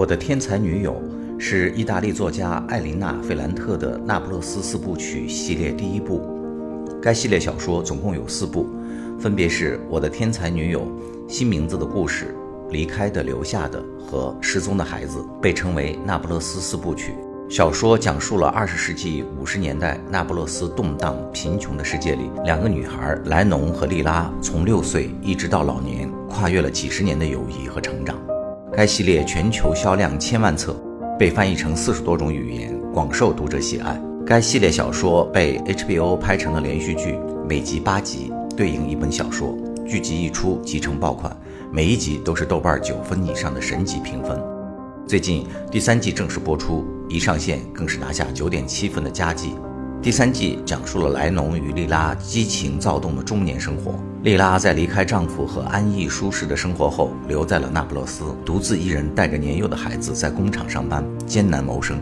我的天才女友是意大利作家艾琳娜·费兰特的《那不勒斯四部曲》系列第一部。该系列小说总共有四部，分别是《我的天才女友》、新名字的故事、离开的、留下的和失踪的孩子，被称为《那不勒斯四部曲》。小说讲述了二十世纪五十年代那不勒斯动荡贫穷的世界里，两个女孩莱农和莉拉从六岁一直到老年，跨越了几十年的友谊和成长。该系列全球销量千万册，被翻译成四十多种语言，广受读者喜爱。该系列小说被 HBO 拍成了连续剧，每集八集，对应一本小说。剧集一出即成爆款，每一集都是豆瓣九分以上的神级评分。最近第三季正式播出，一上线更是拿下九点七分的佳绩。第三季讲述了莱农与莉拉激情躁动的中年生活。莉拉在离开丈夫和安逸舒适的生活后，留在了那不勒斯，独自一人带着年幼的孩子在工厂上班，艰难谋生。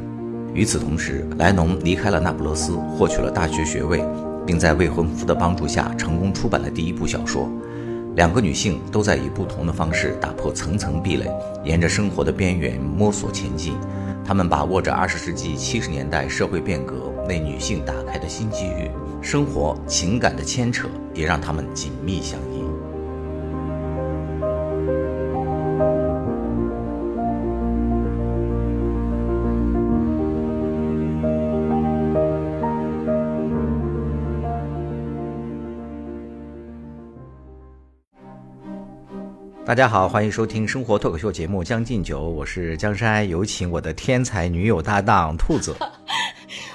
与此同时，莱农离开了那不勒斯，获取了大学学位，并在未婚夫的帮助下成功出版了第一部小说。两个女性都在以不同的方式打破层层壁垒，沿着生活的边缘摸索前进。她们把握着二十世纪七十年代社会变革为女性打开的新机遇，生活情感的牵扯也让他们紧密相依。大家好，欢迎收听生活脱口秀节目《将进酒》，我是江山，有请我的天才女友搭档兔子。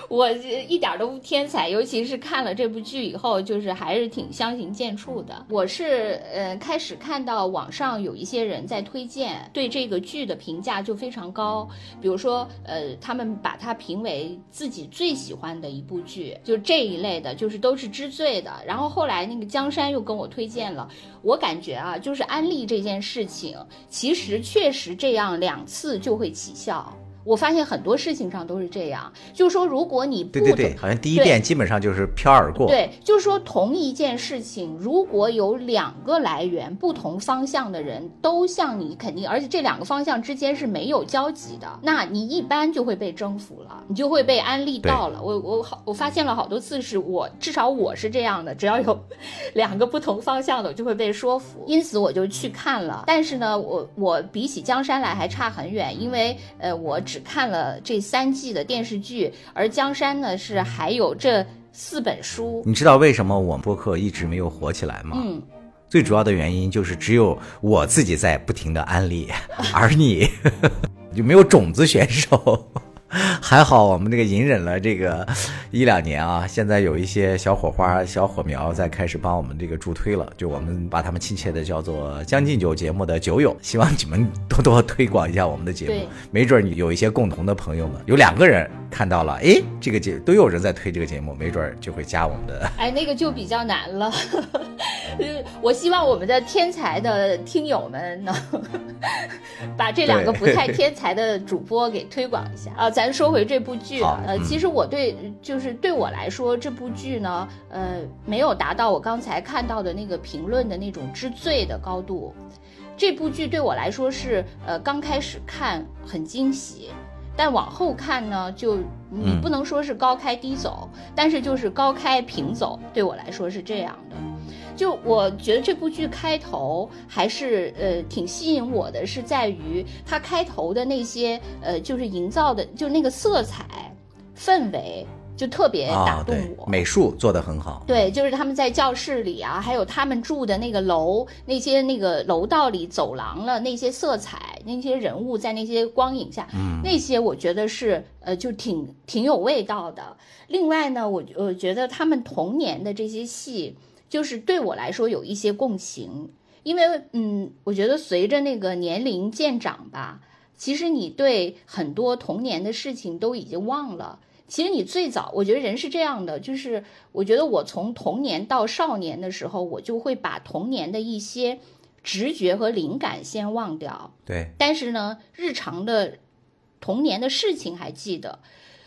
我一点都不天才，尤其是看了这部剧以后，就是还是挺相形见绌的。我是呃开始看到网上有一些人在推荐，对这个剧的评价就非常高。比如说呃，他们把它评为自己最喜欢的一部剧，就这一类的，就是都是知罪的。然后后来那个江山又跟我推荐了，我感觉啊，就是安利这件事情，其实确实这样两次就会起效。我发现很多事情上都是这样，就是说，如果你不对对对，好像第一遍基本上就是飘而过。对，就是说同一件事情，如果有两个来源不同方向的人都向你肯定，而且这两个方向之间是没有交集的，那你一般就会被征服了，你就会被安利到了。我我好，我发现了好多次是我至少我是这样的，只要有 两个不同方向的，我就会被说服，因此我就去看了。但是呢，我我比起江山来还差很远，因为呃我。只看了这三季的电视剧，而江山呢是还有这四本书。你知道为什么我们播客一直没有火起来吗？嗯，最主要的原因就是只有我自己在不停的安利，而你 就没有种子选手。还好我们这个隐忍了这个一两年啊，现在有一些小火花、小火苗在开始帮我们这个助推了。就我们把他们亲切的叫做《将进酒》节目的酒友，希望你们多多推广一下我们的节目。没准你有一些共同的朋友们，有两个人看到了，哎，这个节都有人在推这个节目，没准就会加我们的。哎，那个就比较难了。我希望我们的天才的听友们能 把这两个不太天才的主播给推广一下啊！咱。说回这部剧啊，呃，其实我对就是对我来说，这部剧呢，呃，没有达到我刚才看到的那个评论的那种之最的高度。这部剧对我来说是，呃，刚开始看很惊喜，但往后看呢，就你不能说是高开低走，但是就是高开平走，对我来说是这样的。就我觉得这部剧开头还是呃挺吸引我的，是在于它开头的那些呃就是营造的就那个色彩氛围就特别打动我，美术做的很好。对，就是他们在教室里啊，还有他们住的那个楼那些那个楼道里走廊了那些色彩，那些人物在那些光影下，嗯，那些我觉得是呃就挺挺有味道的。另外呢，我我觉得他们童年的这些戏。就是对我来说有一些共情，因为嗯，我觉得随着那个年龄渐长吧，其实你对很多童年的事情都已经忘了。其实你最早，我觉得人是这样的，就是我觉得我从童年到少年的时候，我就会把童年的一些直觉和灵感先忘掉。对，但是呢，日常的童年的事情还记得。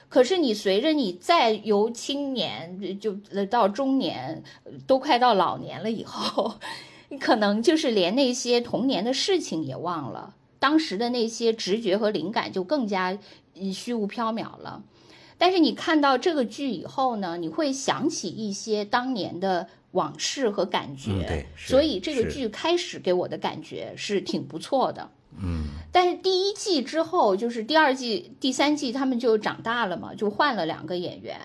可是你随着你再由青年就到中年，都快到老年了以后，你可能就是连那些童年的事情也忘了。当时的那些直觉和灵感就更加虚无缥缈了。但是你看到这个剧以后呢，你会想起一些当年的往事和感觉，所以这个剧开始给我的感觉是挺不错的。嗯，但是第一季之后，就是第二季、第三季，他们就长大了嘛，就换了两个演员，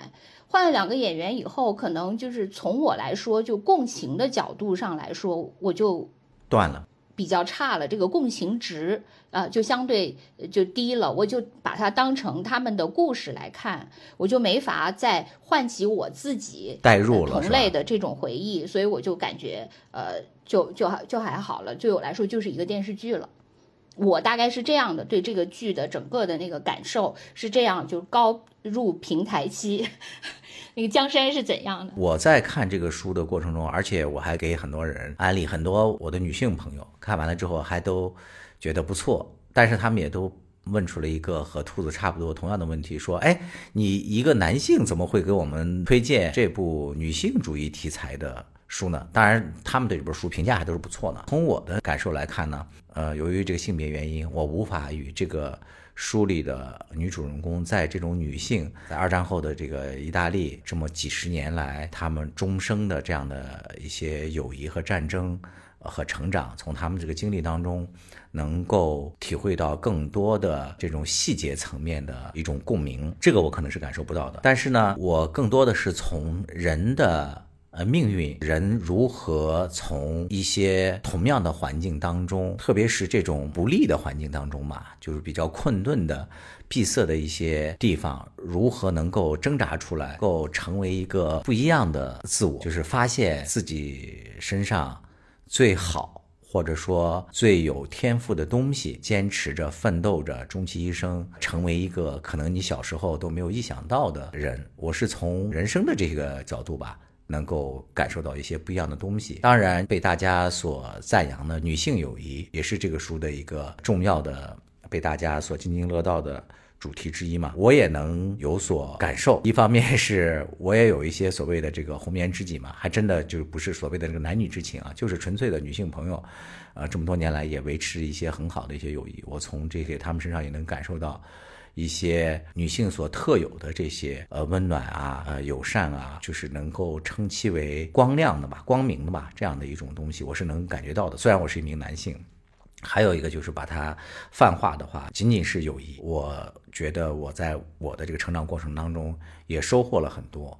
换了两个演员以后，可能就是从我来说，就共情的角度上来说，我就断了。比较差了，这个共情值啊就相对就低了，我就把它当成他们的故事来看，我就没法再唤起我自己代入了同类的这种回忆，所以我就感觉呃就就就还好了，对我来说就是一个电视剧了。我大概是这样的，对这个剧的整个的那个感受是这样，就高入平台期。那个江山是怎样的？我在看这个书的过程中，而且我还给很多人安利，很多我的女性朋友看完了之后还都觉得不错，但是他们也都问出了一个和兔子差不多同样的问题，说：“哎，你一个男性怎么会给我们推荐这部女性主义题材的书呢？”当然，他们对这本书评价还都是不错的。从我的感受来看呢，呃，由于这个性别原因，我无法与这个。书里的女主人公，在这种女性在二战后的这个意大利这么几十年来，她们终生的这样的一些友谊和战争和成长，从她们这个经历当中，能够体会到更多的这种细节层面的一种共鸣。这个我可能是感受不到的，但是呢，我更多的是从人的。呃，命运人如何从一些同样的环境当中，特别是这种不利的环境当中嘛，就是比较困顿的、闭塞的一些地方，如何能够挣扎出来，够成为一个不一样的自我，就是发现自己身上最好或者说最有天赋的东西，坚持着、奋斗着，终其一生成为一个可能你小时候都没有意想到的人。我是从人生的这个角度吧。能够感受到一些不一样的东西。当然，被大家所赞扬的女性友谊，也是这个书的一个重要的、被大家所津津乐道的主题之一嘛。我也能有所感受。一方面是我也有一些所谓的这个红颜知己嘛，还真的就不是所谓的这个男女之情啊，就是纯粹的女性朋友。呃，这么多年来也维持一些很好的一些友谊。我从这些他们身上也能感受到。一些女性所特有的这些呃温暖啊呃友善啊，就是能够称其为光亮的吧，光明的吧，这样的一种东西，我是能感觉到的。虽然我是一名男性，还有一个就是把它泛化的话，仅仅是友谊。我觉得我在我的这个成长过程当中也收获了很多，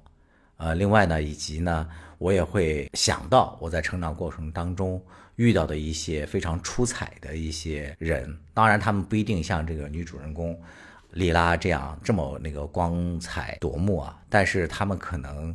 呃，另外呢，以及呢，我也会想到我在成长过程当中遇到的一些非常出彩的一些人，当然他们不一定像这个女主人公。莉拉这样这么那个光彩夺目啊，但是他们可能，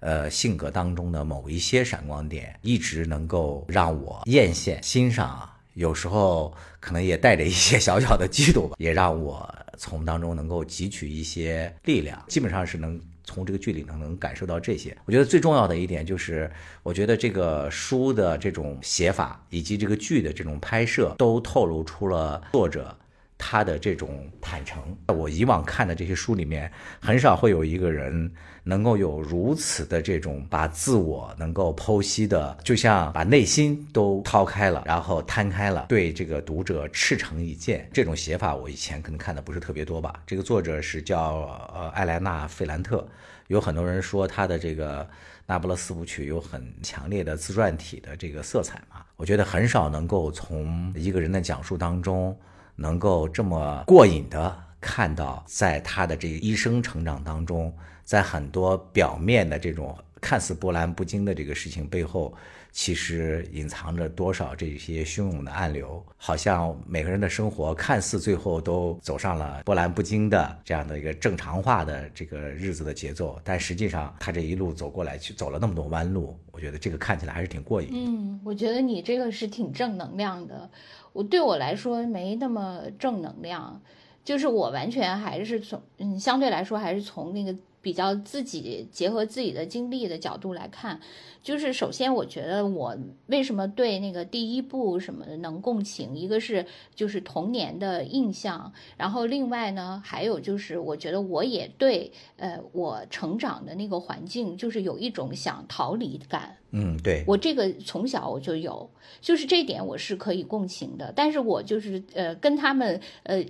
呃，性格当中的某一些闪光点，一直能够让我艳羡欣赏啊。有时候可能也带着一些小小的嫉妒吧，也让我从当中能够汲取一些力量。基本上是能从这个剧里能能感受到这些。我觉得最重要的一点就是，我觉得这个书的这种写法以及这个剧的这种拍摄，都透露出了作者。他的这种坦诚，我以往看的这些书里面，很少会有一个人能够有如此的这种把自我能够剖析的，就像把内心都掏开了，然后摊开了，对这个读者赤诚以见。这种写法我以前可能看的不是特别多吧。这个作者是叫呃艾莱娜·费兰特，有很多人说他的这个《那不勒斯舞曲》有很强烈的自传体的这个色彩嘛。我觉得很少能够从一个人的讲述当中。能够这么过瘾的看到，在他的这一生成长当中，在很多表面的这种看似波澜不惊的这个事情背后，其实隐藏着多少这些汹涌的暗流。好像每个人的生活看似最后都走上了波澜不惊的这样的一个正常化的这个日子的节奏，但实际上他这一路走过来，去走了那么多弯路，我觉得这个看起来还是挺过瘾。嗯，我觉得你这个是挺正能量的。我对我来说没那么正能量，就是我完全还是从嗯相对来说还是从那个比比较自己结合自己的经历的角度来看，就是首先我觉得我为什么对那个第一部什么能共情，一个是就是童年的印象，然后另外呢还有就是我觉得我也对呃我成长的那个环境就是有一种想逃离感。嗯，对我这个从小我就有，就是这点我是可以共情的，但是我就是呃跟他们呃。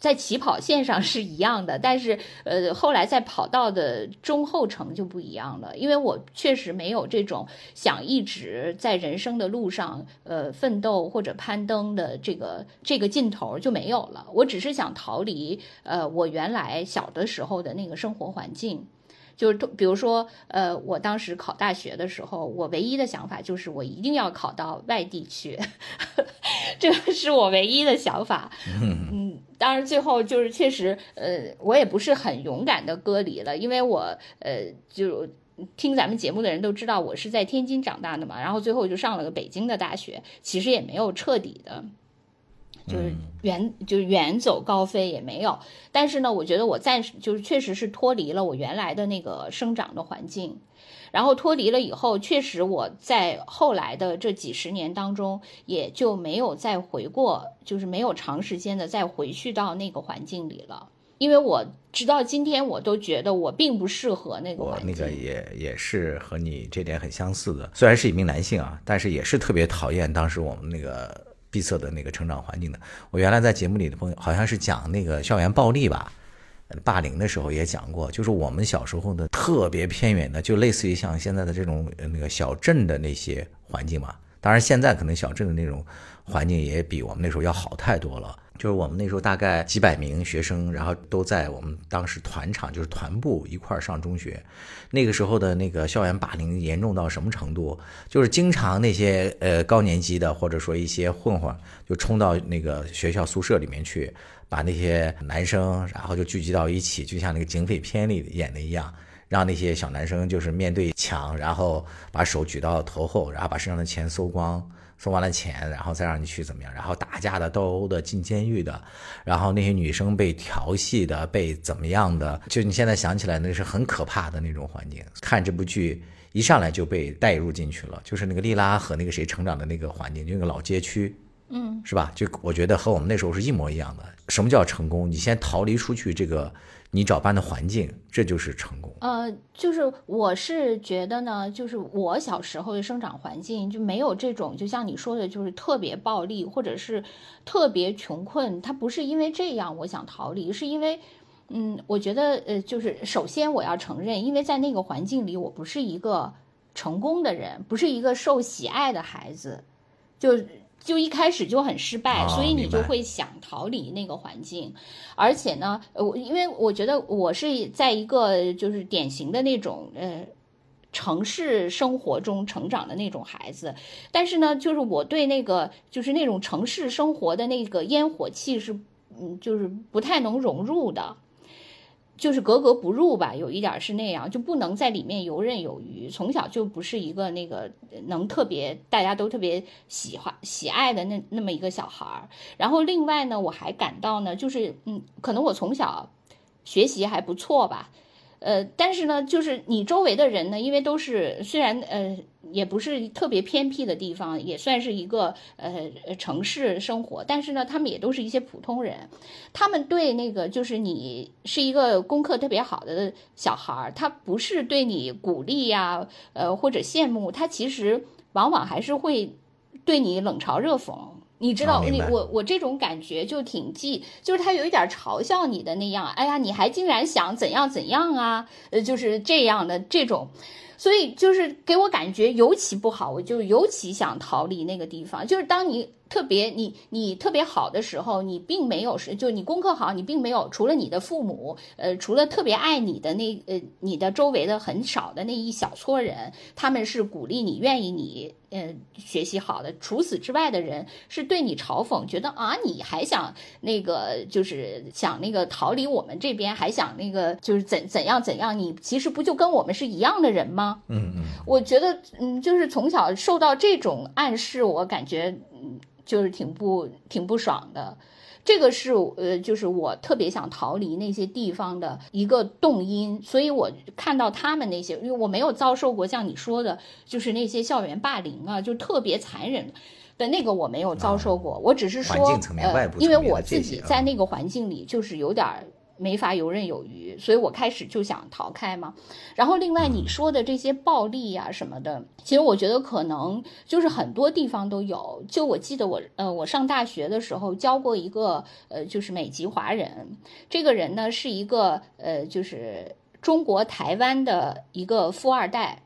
在起跑线上是一样的，但是呃，后来在跑道的中后程就不一样了，因为我确实没有这种想一直在人生的路上呃奋斗或者攀登的这个这个劲头就没有了。我只是想逃离呃我原来小的时候的那个生活环境。就是比如说，呃，我当时考大学的时候，我唯一的想法就是我一定要考到外地去，这个是我唯一的想法。嗯，当然最后就是确实，呃，我也不是很勇敢的割离了，因为我呃，就听咱们节目的人都知道我是在天津长大的嘛，然后最后就上了个北京的大学，其实也没有彻底的。就是远就是远走高飞也没有，但是呢，我觉得我暂时就是确实是脱离了我原来的那个生长的环境，然后脱离了以后，确实我在后来的这几十年当中，也就没有再回过，就是没有长时间的再回去到那个环境里了，因为我直到今天我都觉得我并不适合那个环境。我那个也也是和你这点很相似的，虽然是一名男性啊，但是也是特别讨厌当时我们那个。闭塞的那个成长环境的，我原来在节目里的朋友好像是讲那个校园暴力吧，霸凌的时候也讲过，就是我们小时候的特别偏远的，就类似于像现在的这种那个小镇的那些环境嘛。当然现在可能小镇的那种环境也比我们那时候要好太多了。就是我们那时候大概几百名学生，然后都在我们当时团场，就是团部一块儿上中学。那个时候的那个校园霸凌严重到什么程度？就是经常那些呃高年级的或者说一些混混就冲到那个学校宿舍里面去，把那些男生然后就聚集到一起，就像那个警匪片里演的一样，让那些小男生就是面对墙，然后把手举到头后，然后把身上的钱搜光。送完了钱，然后再让你去怎么样？然后打架的、斗殴的、进监狱的，然后那些女生被调戏的、被怎么样的？就你现在想起来，那是很可怕的那种环境。看这部剧一上来就被带入进去了，就是那个莉拉和那个谁成长的那个环境，就那个老街区，嗯，是吧？就我觉得和我们那时候是一模一样的。什么叫成功？你先逃离出去这个。你找班的环境，这就是成功。呃，就是我是觉得呢，就是我小时候的生长环境就没有这种，就像你说的，就是特别暴力或者是特别穷困。他不是因为这样我想逃离，是因为，嗯，我觉得呃，就是首先我要承认，因为在那个环境里，我不是一个成功的人，不是一个受喜爱的孩子，就。就一开始就很失败，所以你就会想逃离那个环境，而且呢，我因为我觉得我是在一个就是典型的那种呃城市生活中成长的那种孩子，但是呢，就是我对那个就是那种城市生活的那个烟火气是嗯，就是不太能融入的。就是格格不入吧，有一点是那样，就不能在里面游刃有余。从小就不是一个那个能特别大家都特别喜欢喜爱的那那么一个小孩儿。然后另外呢，我还感到呢，就是嗯，可能我从小学习还不错吧。呃，但是呢，就是你周围的人呢，因为都是虽然呃也不是特别偏僻的地方，也算是一个呃城市生活，但是呢，他们也都是一些普通人，他们对那个就是你是一个功课特别好的小孩儿，他不是对你鼓励呀，呃或者羡慕，他其实往往还是会对你冷嘲热讽。你知道，你我我这种感觉就挺忌，就是他有一点嘲笑你的那样，哎呀，你还竟然想怎样怎样啊？呃，就是这样的这种，所以就是给我感觉尤其不好，我就尤其想逃离那个地方。就是当你。特别你你特别好的时候，你并没有是就你功课好，你并没有除了你的父母，呃，除了特别爱你的那呃你的周围的很少的那一小撮人，他们是鼓励你、愿意你呃学习好的。除此之外的人是对你嘲讽，觉得啊你还想那个就是想那个逃离我们这边，还想那个就是怎怎样怎样？你其实不就跟我们是一样的人吗？嗯嗯，我觉得嗯就是从小受到这种暗示，我感觉嗯。就是挺不挺不爽的，这个是呃，就是我特别想逃离那些地方的一个动因。所以我看到他们那些，因为我没有遭受过像你说的，就是那些校园霸凌啊，就特别残忍的那个，我没有遭受过。我只是说，呃，因为我自己在那个环境里，就是有点。没法游刃有余，所以我开始就想逃开嘛。然后另外你说的这些暴力呀什么的，其实我觉得可能就是很多地方都有。就我记得我呃我上大学的时候教过一个呃就是美籍华人，这个人呢是一个呃就是中国台湾的一个富二代。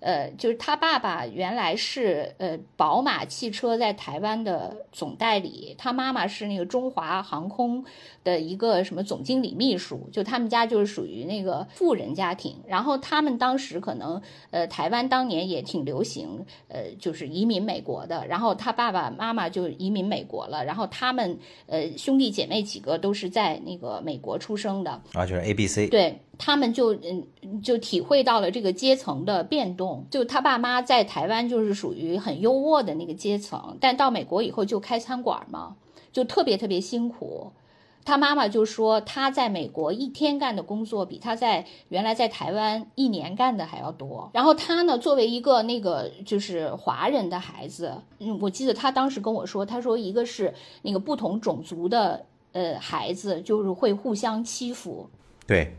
呃，就是他爸爸原来是呃宝马汽车在台湾的总代理，他妈妈是那个中华航空的一个什么总经理秘书，就他们家就是属于那个富人家庭。然后他们当时可能呃台湾当年也挺流行呃就是移民美国的，然后他爸爸妈妈就移民美国了，然后他们呃兄弟姐妹几个都是在那个美国出生的啊，就是 A B C 对。他们就嗯就体会到了这个阶层的变动，就他爸妈在台湾就是属于很优渥的那个阶层，但到美国以后就开餐馆嘛，就特别特别辛苦。他妈妈就说他在美国一天干的工作比他在原来在台湾一年干的还要多。然后他呢，作为一个那个就是华人的孩子，嗯，我记得他当时跟我说，他说一个是那个不同种族的呃孩子就是会互相欺负，对。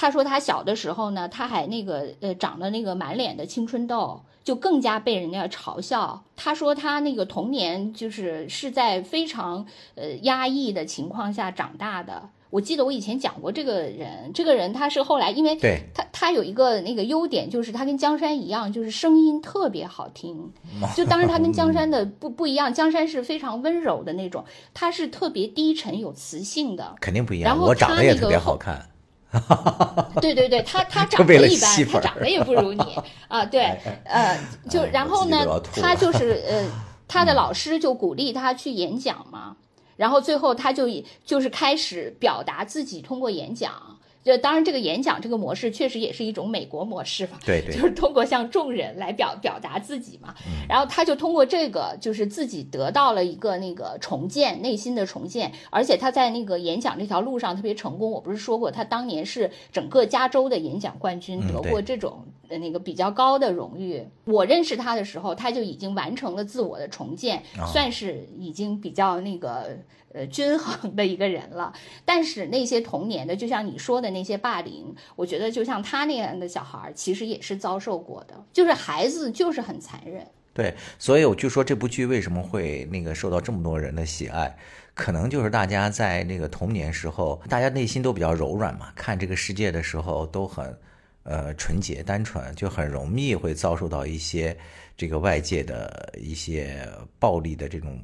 他说他小的时候呢，他还那个呃长了那个满脸的青春痘，就更加被人家嘲笑。他说他那个童年就是是在非常呃压抑的情况下长大的。我记得我以前讲过这个人，这个人他是后来，因为他他有一个那个优点，就是他跟江山一样，就是声音特别好听。就当然他跟江山 的不不一样，江山是非常温柔的那种，他是特别低沉有磁性的。肯定不一样。我长得也特别好看。对对对，他他长得一般，他长得也不如你啊。对，呃，就然后呢，他就是呃，他的老师就鼓励他去演讲嘛，然后最后他就就是开始表达自己，通过演讲。就当然，这个演讲这个模式确实也是一种美国模式嘛。对对，就是通过向众人来表表达自己嘛。然后他就通过这个，就是自己得到了一个那个重建内心的重建，而且他在那个演讲这条路上特别成功。我不是说过，他当年是整个加州的演讲冠军，得过这种那个比较高的荣誉。我认识他的时候，他就已经完成了自我的重建，算是已经比较那个。呃，均衡的一个人了，但是那些童年的，就像你说的那些霸凌，我觉得就像他那样的小孩，其实也是遭受过的。就是孩子就是很残忍。对，所以我就说这部剧为什么会那个受到这么多人的喜爱，可能就是大家在那个童年时候，大家内心都比较柔软嘛，看这个世界的时候都很呃纯洁单纯，就很容易会遭受到一些这个外界的一些暴力的这种。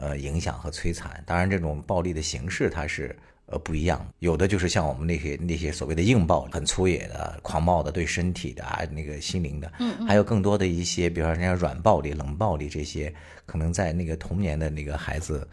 呃，影响和摧残，当然这种暴力的形式它是呃不一样，有的就是像我们那些那些所谓的硬暴，很粗野的、狂暴的，对身体的啊，那个心灵的，嗯，还有更多的一些，比如说人家软暴力、冷暴力这些，可能在那个童年的那个孩子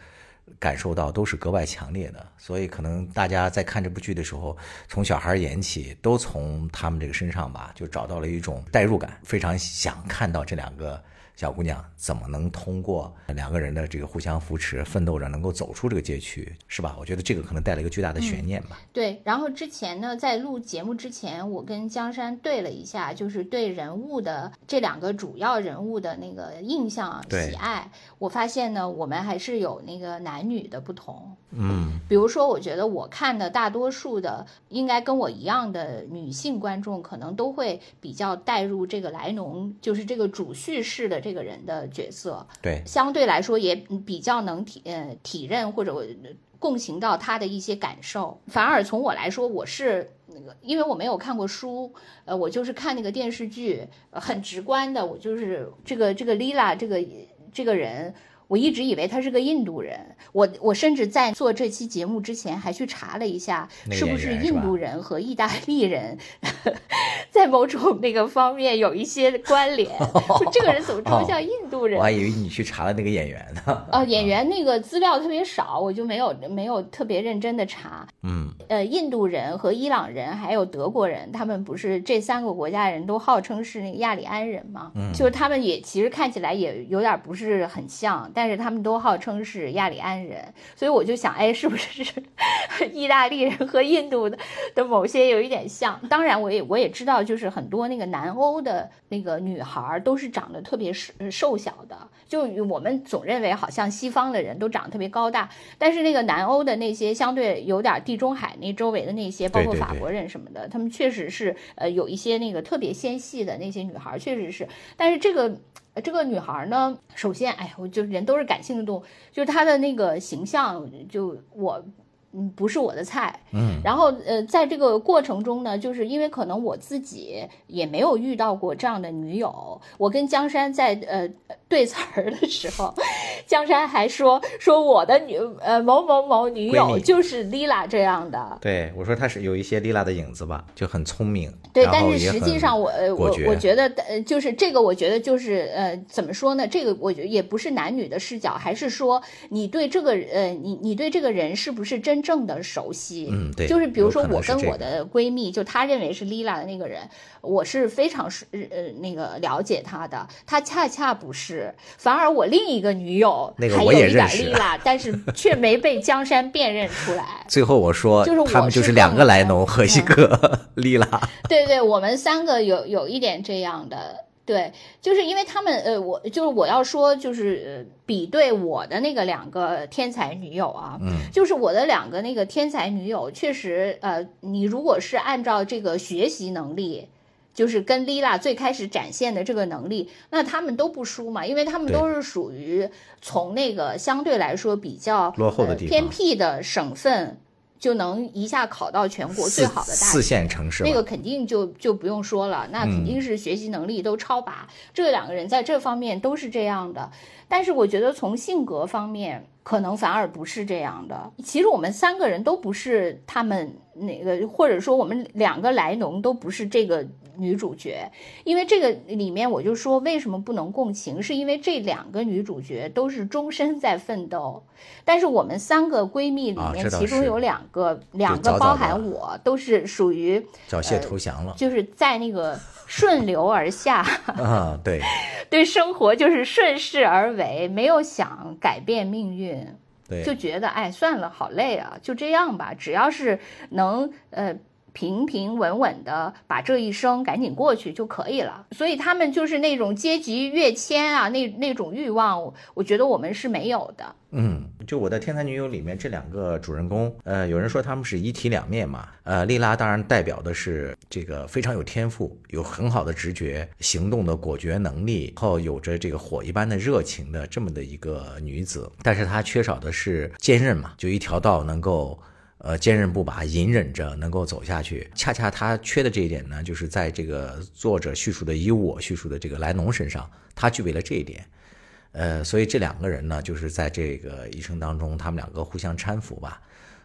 感受到都是格外强烈的，所以可能大家在看这部剧的时候，从小孩演起，都从他们这个身上吧，就找到了一种代入感，非常想看到这两个。小姑娘怎么能通过两个人的这个互相扶持、奋斗着，能够走出这个街区，是吧？我觉得这个可能带了一个巨大的悬念吧。对，然后之前呢，在录节目之前，我跟江山对了一下，就是对人物的这两个主要人物的那个印象喜爱，我发现呢，我们还是有那个男女的不同。嗯，比如说，我觉得我看的大多数的，应该跟我一样的女性观众，可能都会比较带入这个莱农，就是这个主叙事的。这个人的角色，对，相对来说也比较能体呃体认或者共情到他的一些感受。反而从我来说，我是那个，因为我没有看过书，呃，我就是看那个电视剧，很直观的，我就是这个这个 Lila 这个这个人。我一直以为他是个印度人，我我甚至在做这期节目之前还去查了一下，是不是印度人和意大利人 在某种那个方面有一些关联。这个人怎么这么像印度人？我还以为你去查了那个演员呢。啊，演员那个资料特别少，我就没有没有特别认真的查。嗯，呃，印度人和伊朗人还有德国人，他们不是这三个国家人都号称是那个亚利安人吗？嗯，就是他们也其实看起来也有点不是很像，但是他们都号称是亚利安人，所以我就想，哎，是不是 意大利人和印度的的某些有一点像？当然，我也我也知道，就是很多那个南欧的那个女孩都是长得特别瘦瘦小的，就我们总认为好像西方的人都长得特别高大，但是那个南欧的那些相对有点地中海那周围的那些，包括法国人什么的，他们确实是呃有一些那个特别纤细的那些女孩，确实是，但是这个。这个女孩呢，首先，哎，我就人都是感性的动物，就是她的那个形象，就我。嗯，不是我的菜。嗯，然后呃，在这个过程中呢，就是因为可能我自己也没有遇到过这样的女友。我跟江山在呃对词儿的时候，江山还说说我的女呃某某某女友就是丽拉这样的。对，我说她是有一些丽拉的影子吧，就很聪明。对，但是实际上我呃我我觉得呃就是这个，我觉得就是呃怎么说呢？这个我觉得也不是男女的视角，还是说你对这个呃你你对这个人是不是真？真正的熟悉，嗯，对，就是比如说我跟我的闺蜜，就她认为是 Lila 的那个人，我是非常是呃那个了解她的，她恰恰不是，反而我另一个女友还有一点 Lila，但是却没被江山辨认出来。最后我说，就是他们就是两个莱农和一个 Lila。对对，我们三个有有一点这样的。对，就是因为他们，呃，我就是我要说，就是比对我的那个两个天才女友啊，嗯，就是我的两个那个天才女友，确实，呃，你如果是按照这个学习能力，就是跟 Lila 最开始展现的这个能力，那他们都不输嘛，因为他们都是属于从那个相对来说比较落后的地方、偏僻的省份。就能一下考到全国最好的大学，四线城市，那个肯定就就不用说了，那肯定是学习能力都超拔。这两个人在这方面都是这样的，但是我觉得从性格方面，可能反而不是这样的。其实我们三个人都不是他们那个，或者说我们两个来农都不是这个。女主角，因为这个里面我就说为什么不能共情，是因为这两个女主角都是终身在奋斗，但是我们三个闺蜜里面，其中有两个，两个包含我，都是属于缴械投降了，就是在那个顺流而下 啊，对，对生活就是顺势而为，没有想改变命运，对，就觉得哎算了，好累啊，就这样吧，只要是能呃。平平稳稳的把这一生赶紧过去就可以了，所以他们就是那种阶级跃迁啊，那那种欲望，我觉得我们是没有的。嗯，就我的天才女友里面这两个主人公，呃，有人说他们是一体两面嘛。呃，丽拉当然代表的是这个非常有天赋、有很好的直觉、行动的果决能力，然后有着这个火一般的热情的这么的一个女子，但是她缺少的是坚韧嘛，就一条道能够。呃，坚韧不拔，隐忍着能够走下去。恰恰他缺的这一点呢，就是在这个作者叙述的以我叙述的这个莱农身上，他具备了这一点。呃，所以这两个人呢，就是在这个一生当中，他们两个互相搀扶吧。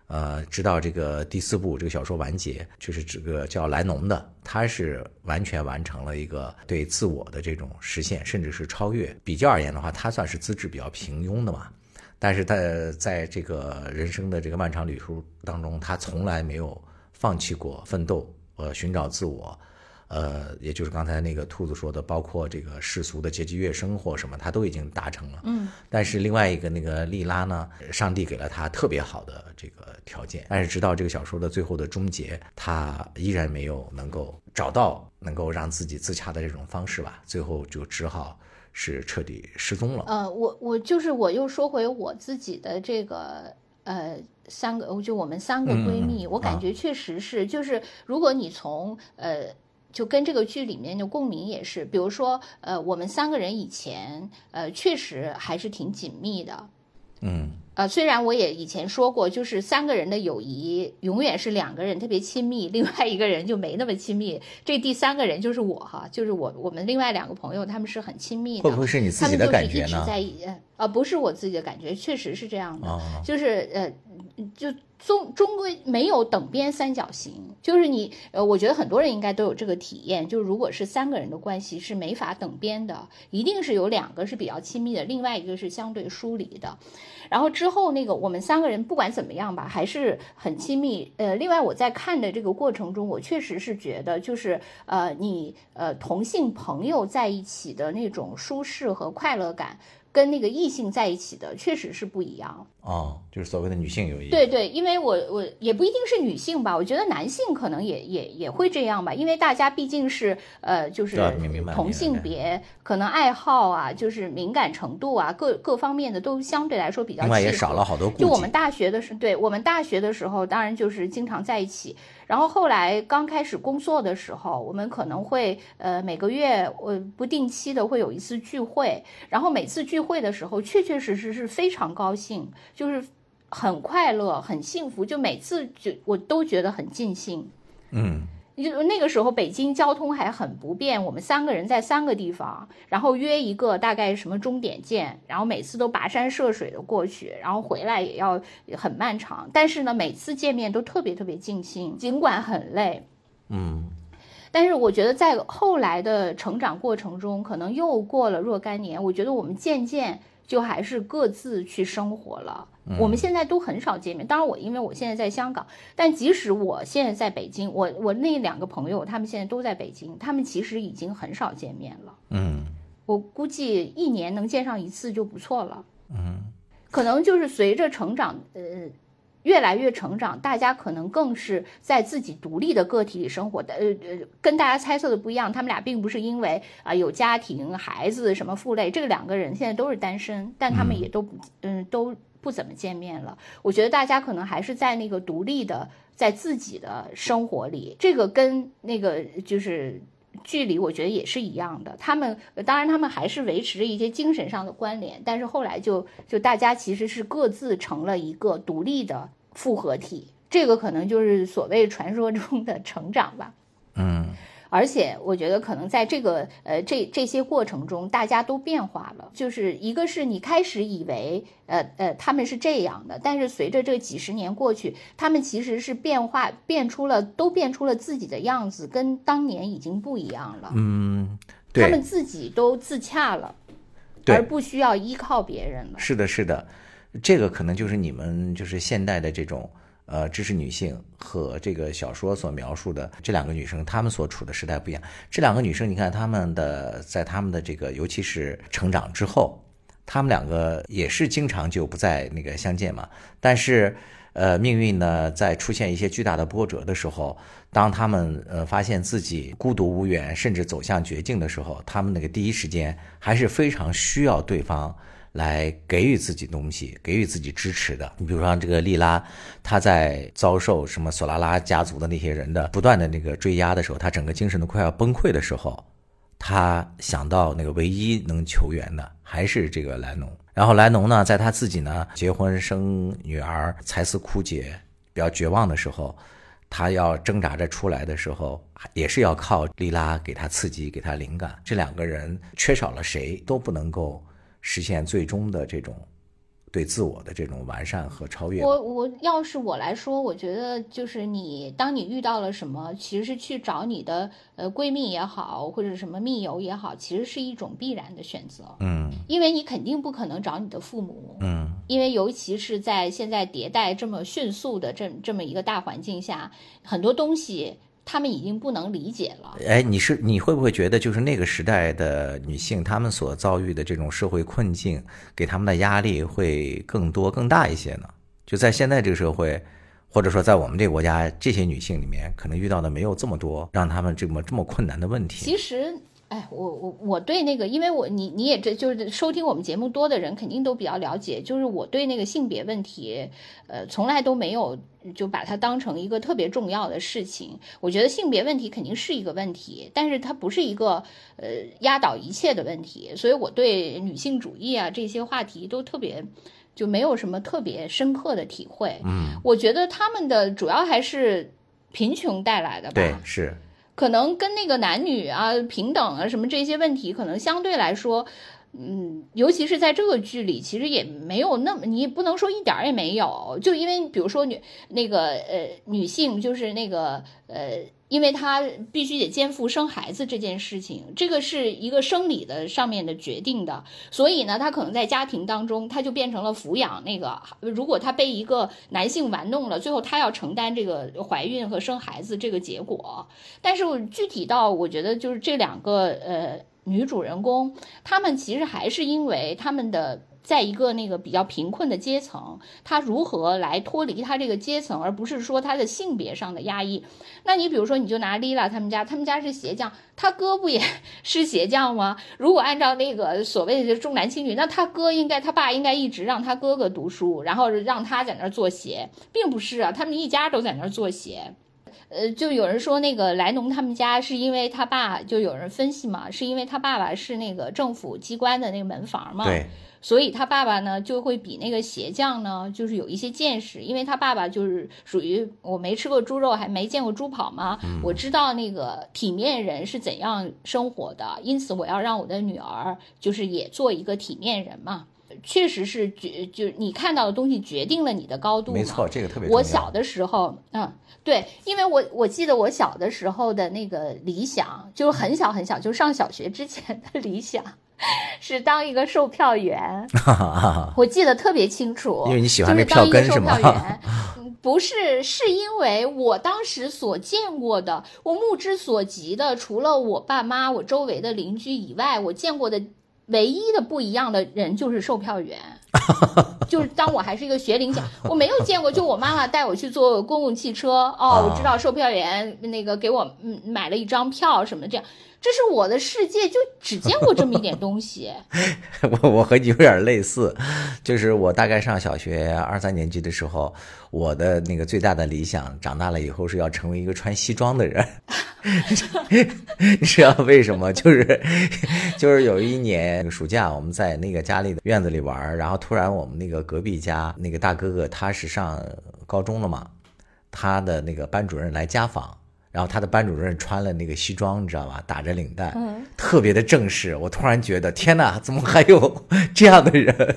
呃，直到这个第四部这个小说完结，就是这个叫莱农的，他是完全完成了一个对自我的这种实现，甚至是超越。比较而言的话，他算是资质比较平庸的嘛。但是他在这个人生的这个漫长旅途当中，他从来没有放弃过奋斗，呃，寻找自我，呃，也就是刚才那个兔子说的，包括这个世俗的阶级跃升或什么，他都已经达成了。嗯。但是另外一个那个莉拉呢，上帝给了他特别好的这个条件，但是直到这个小说的最后的终结，他依然没有能够找到能够让自己自洽的这种方式吧，最后就只好。是彻底失踪了。呃，我我就是我又说回我自己的这个呃三个，就我们三个闺蜜，我感觉确实是，就是如果你从呃就跟这个剧里面的共鸣也是，比如说呃我们三个人以前呃确实还是挺紧密的，嗯。呃，虽然我也以前说过，就是三个人的友谊永远是两个人特别亲密，另外一个人就没那么亲密。这第三个人就是我哈，就是我我们另外两个朋友他们是很亲密的。会不会是你自己的感觉呢？在呃，不是我自己的感觉，确实是这样的。就是呃，就终终归没有等边三角形，就是你呃，我觉得很多人应该都有这个体验，就是如果是三个人的关系是没法等边的，一定是有两个是比较亲密的，另外一个是相对疏离的。然后之后那个我们三个人不管怎么样吧，还是很亲密。呃，另外我在看的这个过程中，我确实是觉得就是呃，你呃同性朋友在一起的那种舒适和快乐感。跟那个异性在一起的确实是不一样哦，就是所谓的女性友谊。对对，因为我我也不一定是女性吧，我觉得男性可能也也也会这样吧，因为大家毕竟是呃就是同性别，可能爱好啊，就是敏感程度啊，各各方面的都相对来说比较。另外也少了好多顾就我们大学的时，对我们大学的时候，当然就是经常在一起。然后后来刚开始工作的时候，我们可能会呃每个月呃不定期的会有一次聚会，然后每次聚会的时候，确确实实是非常高兴，就是很快乐、很幸福，就每次就我都觉得很尽兴，嗯。就那个时候，北京交通还很不便，我们三个人在三个地方，然后约一个大概什么终点见，然后每次都跋山涉水的过去，然后回来也要很漫长。但是呢，每次见面都特别特别尽兴，尽管很累，嗯。但是我觉得在后来的成长过程中，可能又过了若干年，我觉得我们渐渐就还是各自去生活了。我们现在都很少见面，当然我因为我现在在香港，但即使我现在在北京，我我那两个朋友他们现在都在北京，他们其实已经很少见面了。嗯，我估计一年能见上一次就不错了。嗯，可能就是随着成长，呃，越来越成长，大家可能更是在自己独立的个体里生活的。呃呃，跟大家猜测的不一样，他们俩并不是因为啊有家庭、孩子什么负累，这个两个人现在都是单身，但他们也都不嗯都。不怎么见面了，我觉得大家可能还是在那个独立的，在自己的生活里，这个跟那个就是距离，我觉得也是一样的。他们当然他们还是维持着一些精神上的关联，但是后来就就大家其实是各自成了一个独立的复合体，这个可能就是所谓传说中的成长吧。嗯。而且我觉得可能在这个呃这这些过程中，大家都变化了。就是一个是你开始以为呃呃他们是这样的，但是随着这几十年过去，他们其实是变化变出了都变出了自己的样子，跟当年已经不一样了。嗯，他们自己都自洽了，而不需要依靠别人了。是的，是的，这个可能就是你们就是现代的这种。呃，知识女性和这个小说所描述的这两个女生，她们所处的时代不一样。这两个女生，你看她们的在她们的这个，尤其是成长之后，她们两个也是经常就不再那个相见嘛。但是，呃，命运呢，在出现一些巨大的波折的时候，当她们呃发现自己孤独无援，甚至走向绝境的时候，她们那个第一时间还是非常需要对方。来给予自己东西，给予自己支持的。你比如说这个莉拉，她在遭受什么索拉拉家族的那些人的不断的那个追压的时候，她整个精神都快要崩溃的时候，她想到那个唯一能求援的还是这个莱农。然后莱农呢，在他自己呢结婚生女儿、财思枯竭、比较绝望的时候，他要挣扎着出来的时候，也是要靠莉拉给他刺激、给他灵感。这两个人缺少了谁都不能够。实现最终的这种对自我的这种完善和超越。我我要是我来说，我觉得就是你，当你遇到了什么，其实是去找你的呃闺蜜也好，或者什么密友也好，其实是一种必然的选择。嗯，因为你肯定不可能找你的父母。嗯，因为尤其是在现在迭代这么迅速的这这么一个大环境下，很多东西。他们已经不能理解了。哎，你是你会不会觉得，就是那个时代的女性，她们所遭遇的这种社会困境，给她们的压力会更多、更大一些呢？就在现在这个社会，或者说在我们这个国家，这些女性里面，可能遇到的没有这么多让她们这么这么困难的问题。其实。哎，我我我对那个，因为我你你也这就是收听我们节目多的人，肯定都比较了解。就是我对那个性别问题，呃，从来都没有就把它当成一个特别重要的事情。我觉得性别问题肯定是一个问题，但是它不是一个呃压倒一切的问题。所以我对女性主义啊这些话题都特别就没有什么特别深刻的体会。嗯，我觉得他们的主要还是贫穷带来的吧。对，是。可能跟那个男女啊、平等啊什么这些问题，可能相对来说，嗯，尤其是在这个剧里，其实也没有那么，你也不能说一点儿也没有，就因为比如说女那个呃女性就是那个呃。因为她必须得肩负生孩子这件事情，这个是一个生理的上面的决定的，所以呢，她可能在家庭当中，她就变成了抚养那个。如果她被一个男性玩弄了，最后她要承担这个怀孕和生孩子这个结果。但是具体到，我觉得就是这两个呃女主人公，她们其实还是因为她们的。在一个那个比较贫困的阶层，他如何来脱离他这个阶层，而不是说他的性别上的压抑？那你比如说，你就拿丽拉他们家，他们家是鞋匠，他哥不也是鞋匠吗？如果按照那个所谓的重男轻女，那他哥应该，他爸应该一直让他哥哥读书，然后让他在那儿做鞋，并不是啊，他们一家都在那儿做鞋。呃，就有人说那个莱农他们家是因为他爸，就有人分析嘛，是因为他爸爸是那个政府机关的那个门房嘛。对。所以他爸爸呢，就会比那个鞋匠呢，就是有一些见识，因为他爸爸就是属于我没吃过猪肉，还没见过猪跑嘛，我知道那个体面人是怎样生活的，因此我要让我的女儿就是也做一个体面人嘛。确实是决，就是你看到的东西决定了你的高度。没错，这个特别。我小的时候，嗯，对，因为我我记得我小的时候的那个理想，就是很小很小，就上小学之前的理想。是当一个售票员，我记得特别清楚。因为你喜欢那票根是吗？不是，是因为我当时所见过的，我目之所及的，除了我爸妈、我周围的邻居以外，我见过的唯一的不一样的人就是售票员。就是当我还是一个学龄前，我没有见过。就我妈妈带我去坐公共汽车，哦，我知道售票员那个给我买了一张票什么这样。这是我的世界，就只见过这么一点东西。我我和你有点类似，就是我大概上小学二三年级的时候，我的那个最大的理想，长大了以后是要成为一个穿西装的人。你知道为什么？就是就是有一年暑假，我们在那个家里的院子里玩，然后突然我们那个隔壁家那个大哥哥，他是上高中了嘛，他的那个班主任来家访。然后他的班主任穿了那个西装，你知道吧？打着领带，特别的正式。我突然觉得，天哪，怎么还有这样的人？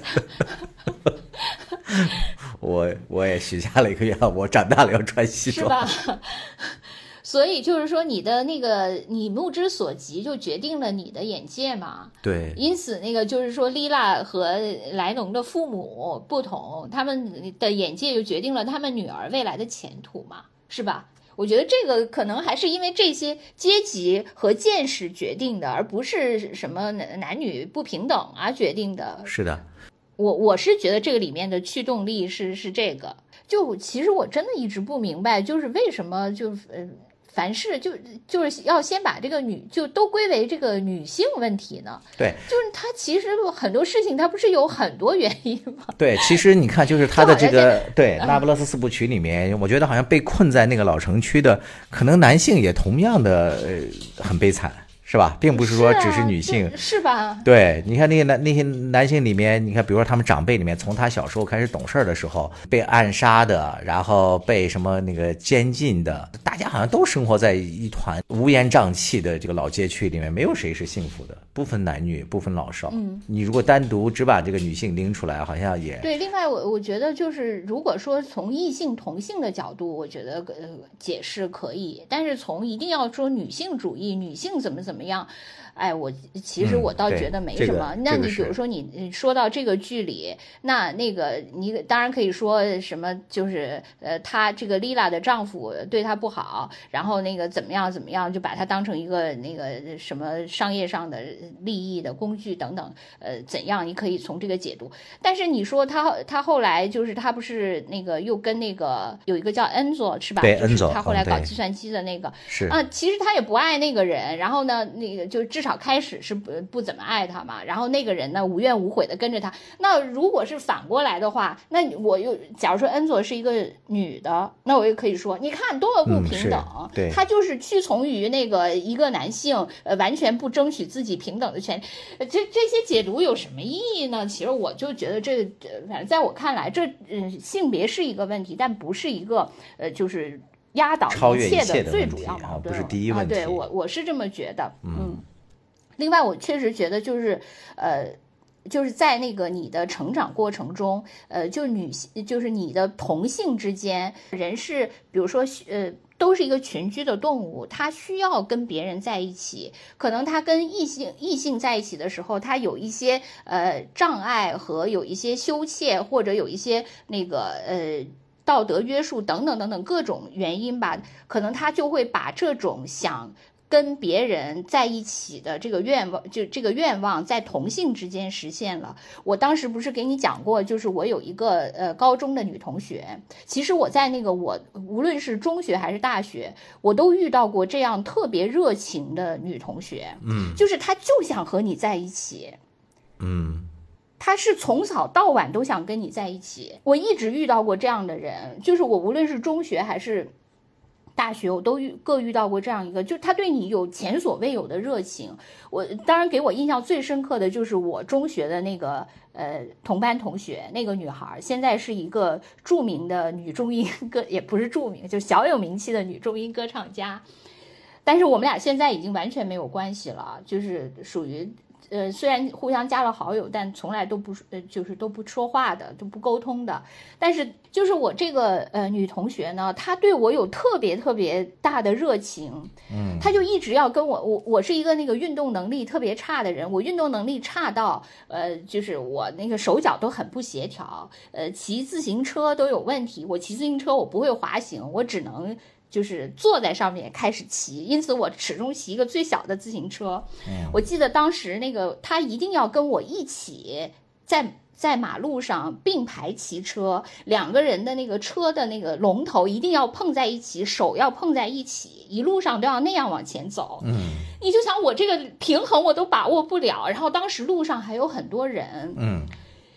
我我也许下了一个愿望，我长大了要穿西装。是吧？所以就是说，你的那个你目之所及，就决定了你的眼界嘛。对。因此，那个就是说，丽娜和莱农的父母不同，他们的眼界就决定了他们女儿未来的前途嘛，是吧？我觉得这个可能还是因为这些阶级和见识决定的，而不是什么男男女不平等啊决定的。是的，我我是觉得这个里面的驱动力是是这个。就其实我真的一直不明白，就是为什么就呃。凡事就就是要先把这个女就都归为这个女性问题呢？对，就是他其实很多事情，他不是有很多原因吗？对，其实你看，就是他的这个对《那不勒斯四部曲》里面，我觉得好像被困在那个老城区的，可能男性也同样的很悲惨。是吧，并不是说只是女性，是吧？对，你看那些男那些男性里面，你看，比如说他们长辈里面，从他小时候开始懂事儿的时候，被暗杀的，然后被什么那个监禁的，大家好像都生活在一团乌烟瘴气的这个老街区里面，没有谁是幸福的，不分男女，不分老少。嗯，你如果单独只把这个女性拎出来，好像也对。另外，我我觉得就是，如果说从异性同性的角度，我觉得呃解释可以，但是从一定要说女性主义，女性怎么怎么。怎么样？哎，我其实我倒觉得没什么。那你比如说，你说到这个剧里，那那个你当然可以说什么，就是呃，她这个丽拉的丈夫对她不好，然后那个怎么样怎么样，就把她当成一个那个什么商业上的利益的工具等等。呃，怎样？你可以从这个解读。但是你说她她后来就是她不是那个又跟那个有一个叫恩佐是吧？对，恩佐。他后来搞计算机的那个是啊，其实他也不爱那个人。然后呢，那个就至少开始是不不怎么爱他嘛，然后那个人呢无怨无悔的跟着他。那如果是反过来的话，那我又假如说恩佐是一个女的，那我也可以说，你看多么不平等，对，他就是屈从于那个一个男性，呃，完全不争取自己平等的权利。这这些解读有什么意义呢？其实我就觉得这，反正在我看来，这嗯性别是一个问题，但不是一个呃就是。压倒一切的最主要矛盾，不是第一问题。对我，我是这么觉得。嗯，另外，我确实觉得就是，呃，就是在那个你的成长过程中，呃，就女性，就是你的同性之间，人是，比如说，呃，都是一个群居的动物，他需要跟别人在一起。可能他跟异性异性在一起的时候，他有一些呃障碍和有一些羞怯，或者有一些那个呃道德约束等等等等各种原因吧，可能他就会把这种想。跟别人在一起的这个愿望，就这个愿望在同性之间实现了。我当时不是给你讲过，就是我有一个呃高中的女同学，其实我在那个我无论是中学还是大学，我都遇到过这样特别热情的女同学，嗯，就是她就想和你在一起，嗯，她是从早到晚都想跟你在一起。我一直遇到过这样的人，就是我无论是中学还是。大学我都遇各遇到过这样一个，就他对你有前所未有的热情。我当然给我印象最深刻的就是我中学的那个呃同班同学，那个女孩现在是一个著名的女中音歌，也不是著名，就小有名气的女中音歌唱家。但是我们俩现在已经完全没有关系了，就是属于。呃，虽然互相加了好友，但从来都不呃，就是都不说话的，都不沟通的。但是就是我这个呃女同学呢，她对我有特别特别大的热情，嗯，她就一直要跟我，我我是一个那个运动能力特别差的人，我运动能力差到呃，就是我那个手脚都很不协调，呃，骑自行车都有问题，我骑自行车我不会滑行，我只能。就是坐在上面开始骑，因此我始终骑一个最小的自行车。我记得当时那个他一定要跟我一起在在马路上并排骑车，两个人的那个车的那个龙头一定要碰在一起，手要碰在一起，一路上都要那样往前走。嗯，你就想我这个平衡我都把握不了，然后当时路上还有很多人。嗯。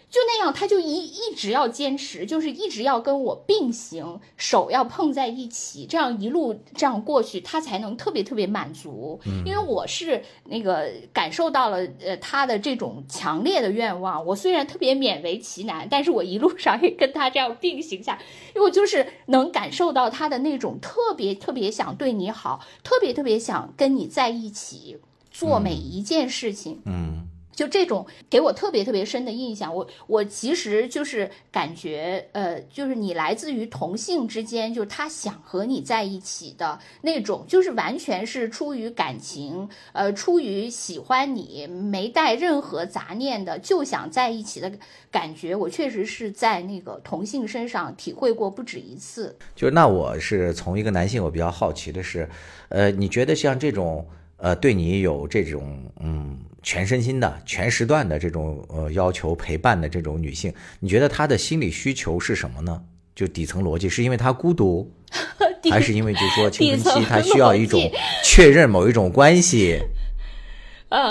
就那样，他就一一直要坚持，就是一直要跟我并行，手要碰在一起，这样一路这样过去，他才能特别特别满足。因为我是那个感受到了，呃，他的这种强烈的愿望。我虽然特别勉为其难，但是我一路上也跟他这样并行下，因为我就是能感受到他的那种特别特别想对你好，特别特别想跟你在一起做每一件事情。嗯。就这种给我特别特别深的印象，我我其实就是感觉，呃，就是你来自于同性之间，就是他想和你在一起的那种，就是完全是出于感情，呃，出于喜欢你，没带任何杂念的，就想在一起的感觉，我确实是在那个同性身上体会过不止一次。就那我是从一个男性，我比较好奇的是，呃，你觉得像这种？呃，对你有这种嗯全身心的、全时段的这种呃要求陪伴的这种女性，你觉得她的心理需求是什么呢？就底层逻辑是因为她孤独，还是因为就是说青春期她需要一种确认某一种关系？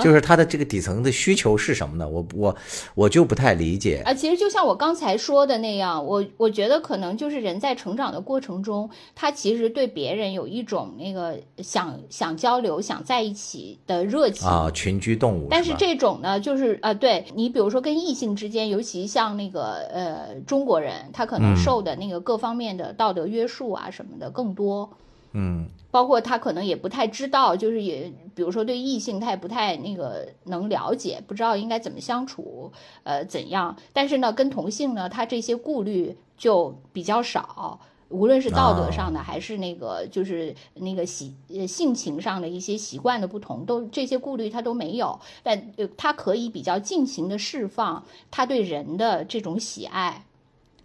就是他的这个底层的需求是什么呢？我我我就不太理解啊。其实就像我刚才说的那样，我我觉得可能就是人在成长的过程中，他其实对别人有一种那个想想交流、想在一起的热情啊。群居动物，但是这种呢，就是呃，对你比如说跟异性之间，尤其像那个呃中国人，他可能受的那个各方面的道德约束啊什么的更多。嗯，包括他可能也不太知道，就是也，比如说对异性他也不太那个能了解，不知道应该怎么相处，呃，怎样？但是呢，跟同性呢，他这些顾虑就比较少，无论是道德上的，还是那个就是那个习呃性情上的一些习惯的不同，都这些顾虑他都没有，但他可以比较尽情的释放他对人的这种喜爱。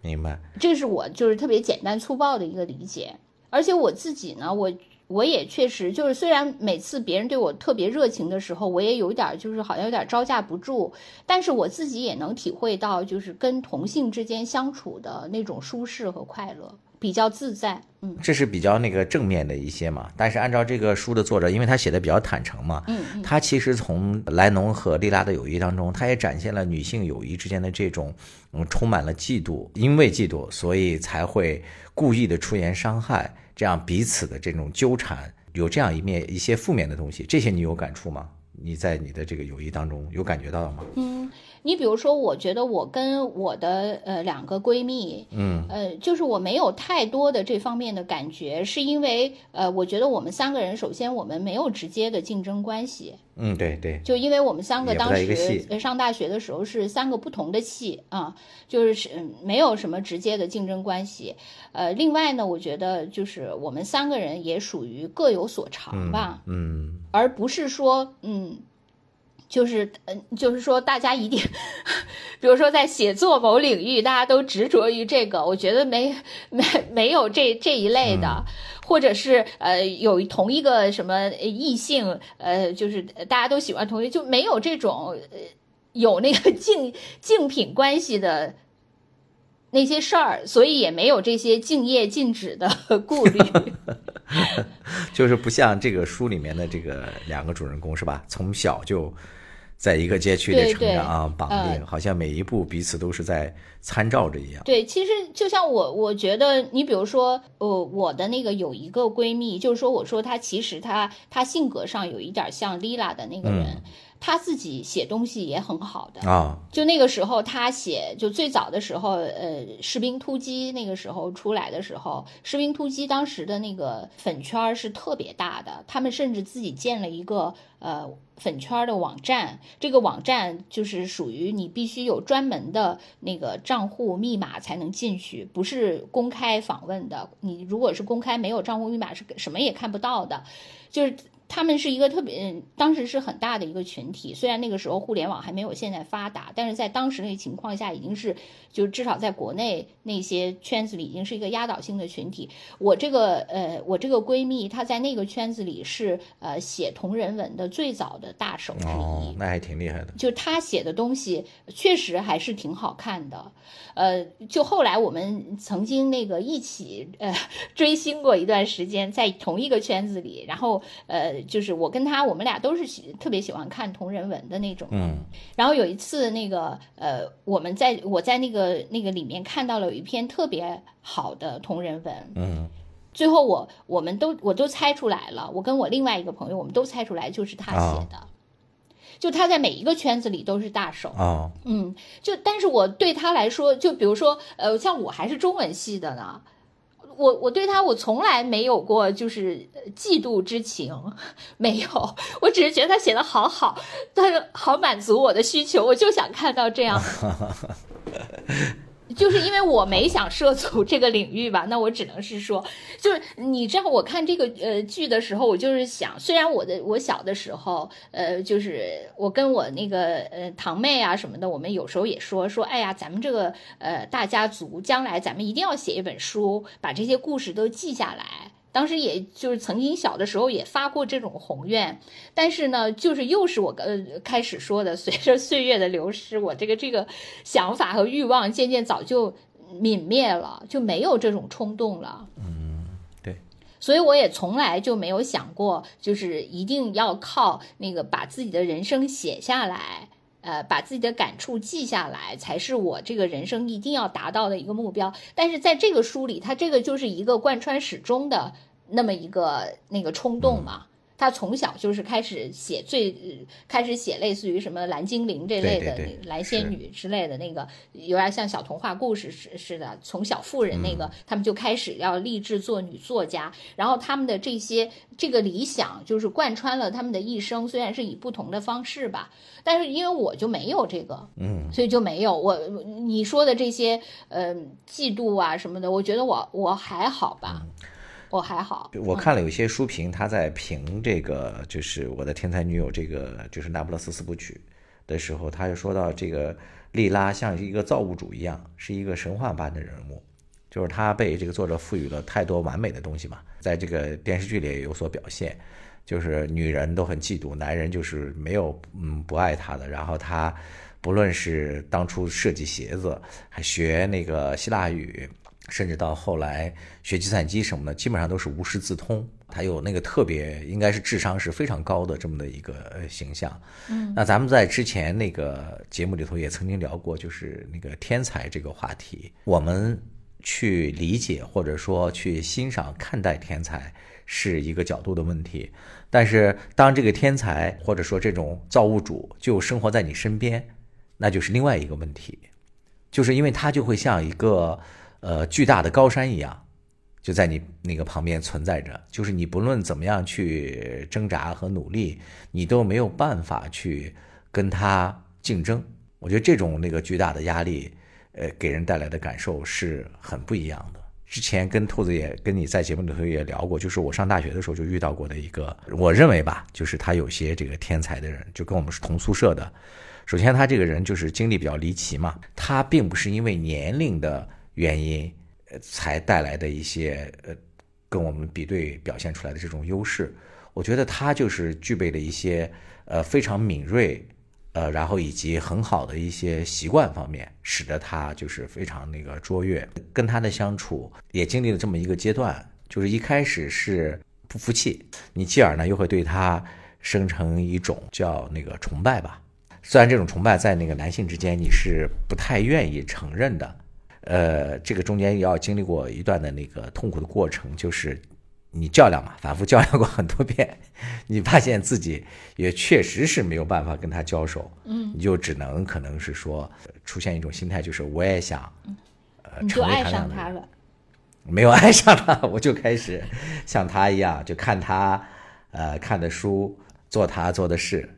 明白，这是我就是特别简单粗暴的一个理解。而且我自己呢，我我也确实就是，虽然每次别人对我特别热情的时候，我也有点就是好像有点招架不住，但是我自己也能体会到，就是跟同性之间相处的那种舒适和快乐，比较自在。嗯，这是比较那个正面的一些嘛。但是按照这个书的作者，因为他写的比较坦诚嘛，嗯，他其实从莱农和莉拉的友谊当中，他也展现了女性友谊之间的这种嗯充满了嫉妒，因为嫉妒，所以才会故意的出言伤害。这样彼此的这种纠缠，有这样一面一些负面的东西，这些你有感触吗？你在你的这个友谊当中有感觉到吗？嗯，你比如说，我觉得我跟我的呃两个闺蜜，嗯呃，就是我没有太多的这方面的感觉，是因为呃，我觉得我们三个人首先我们没有直接的竞争关系，嗯，对对，就因为我们三个当时呃上大学的时候是三个不同的系啊，就是是嗯没有什么直接的竞争关系。呃，另外呢，我觉得就是我们三个人也属于各有所长吧，嗯而不是说嗯。就是，嗯，就是说，大家一定，比如说在写作某领域，大家都执着于这个，我觉得没没没有这这一类的，或者是呃有同一个什么异性，呃，就是大家都喜欢同一，就没有这种呃有那个 竞竞品关系的那些事儿，所以也没有这些敬业禁止的 顾虑。就是不像这个书里面的这个两个主人公是吧？从小就在一个街区里成长啊，绑定，呃好像每一步彼此都是在参照着一样。对，其实就像我，我觉得你比如说，呃，我的那个有一个闺蜜，就是说，我说她其实她她性格上有一点像 Lila 的那个人，她自己写东西也很好的。啊，就那个时候，她写就最早的时候，呃，士兵突击那个时候出来的时候，士兵突击当时的那个粉圈是特别大的，他们甚至自己建了一个呃粉圈儿的网站，这个网站就是属于你必须有专门的那个账户密码才能进去，不是公开访问的。你如果是公开没有账户密码，是什么也看不到的，就是。他们是一个特别，嗯当时是很大的一个群体。虽然那个时候互联网还没有现在发达，但是在当时那个情况下，已经是就至少在国内那些圈子里，已经是一个压倒性的群体。我这个呃，我这个闺蜜，她在那个圈子里是呃写同人文的最早的大手之一。哦，那还挺厉害的。就她写的东西确实还是挺好看的，呃，就后来我们曾经那个一起呃追星过一段时间，在同一个圈子里，然后呃，就是我跟他，我们俩都是喜特别喜欢看同人文的那种，嗯。然后有一次那个呃，我们在我在那个那个里面看到了有一篇特别好的同人文，嗯。最后我我们都我都猜出来了，我跟我另外一个朋友，我们都猜出来就是他写的。就他在每一个圈子里都是大手，哦，嗯，就但是我对他来说，就比如说，呃，像我还是中文系的呢，我我对他我从来没有过就是嫉妒之情，没有，我只是觉得他写的好好，他好满足我的需求，我就想看到这样的。就是因为我没想涉足这个领域吧，那我只能是说，就是你知道，我看这个呃剧的时候，我就是想，虽然我的我小的时候，呃，就是我跟我那个呃堂妹啊什么的，我们有时候也说说，哎呀，咱们这个呃大家族将来咱们一定要写一本书，把这些故事都记下来。当时也就是曾经小的时候也发过这种宏愿，但是呢，就是又是我呃开始说的，随着岁月的流失，我这个这个想法和欲望渐渐早就泯灭了，就没有这种冲动了。嗯对，所以我也从来就没有想过，就是一定要靠那个把自己的人生写下来，呃，把自己的感触记下来，才是我这个人生一定要达到的一个目标。但是在这个书里，它这个就是一个贯穿始终的那么一个那个冲动嘛。他从小就是开始写最、呃开始写类似于什么蓝精灵这类的蓝仙女之类的那个，有点像小童话故事似似的。从小妇人那个，他们就开始要立志做女作家，然后他们的这些这个理想就是贯穿了他们的一生，虽然是以不同的方式吧，但是因为我就没有这个，嗯。所以就没有。我你说的这些呃嫉妒啊什么的，我觉得我我还好吧，我还好。我看了有些书评，他在评这个就是我的天才女友这个就是那不勒斯四部曲的时候，他就说到这个莉拉像一个造物主一样，是一个神话般的人物，就是他被这个作者赋予了太多完美的东西嘛，在这个电视剧里也有所表现。就是女人都很嫉妒，男人就是没有嗯不爱她的。然后她不论是当初设计鞋子，还学那个希腊语，甚至到后来学计算机什么的，基本上都是无师自通。他有那个特别，应该是智商是非常高的这么的一个呃形象。嗯，那咱们在之前那个节目里头也曾经聊过，就是那个天才这个话题，我们。去理解或者说去欣赏看待天才是一个角度的问题，但是当这个天才或者说这种造物主就生活在你身边，那就是另外一个问题，就是因为他就会像一个呃巨大的高山一样，就在你那个旁边存在着，就是你不论怎么样去挣扎和努力，你都没有办法去跟他竞争。我觉得这种那个巨大的压力。呃，给人带来的感受是很不一样的。之前跟兔子也跟你在节目里头也聊过，就是我上大学的时候就遇到过的一个，我认为吧，就是他有些这个天才的人，就跟我们是同宿舍的。首先，他这个人就是经历比较离奇嘛，他并不是因为年龄的原因，呃，才带来的一些呃，跟我们比对表现出来的这种优势。我觉得他就是具备了一些呃非常敏锐。呃，然后以及很好的一些习惯方面，使得他就是非常那个卓越。跟他的相处也经历了这么一个阶段，就是一开始是不服气，你继而呢又会对他生成一种叫那个崇拜吧。虽然这种崇拜在那个男性之间你是不太愿意承认的，呃，这个中间要经历过一段的那个痛苦的过程，就是。你较量嘛，反复较量过很多遍，你发现自己也确实是没有办法跟他交手，嗯，你就只能可能是说出现一种心态，就是我也想，呃，成为他上他了，没有爱上他，我就开始像他一样，就看他，呃，看的书，做他做的事，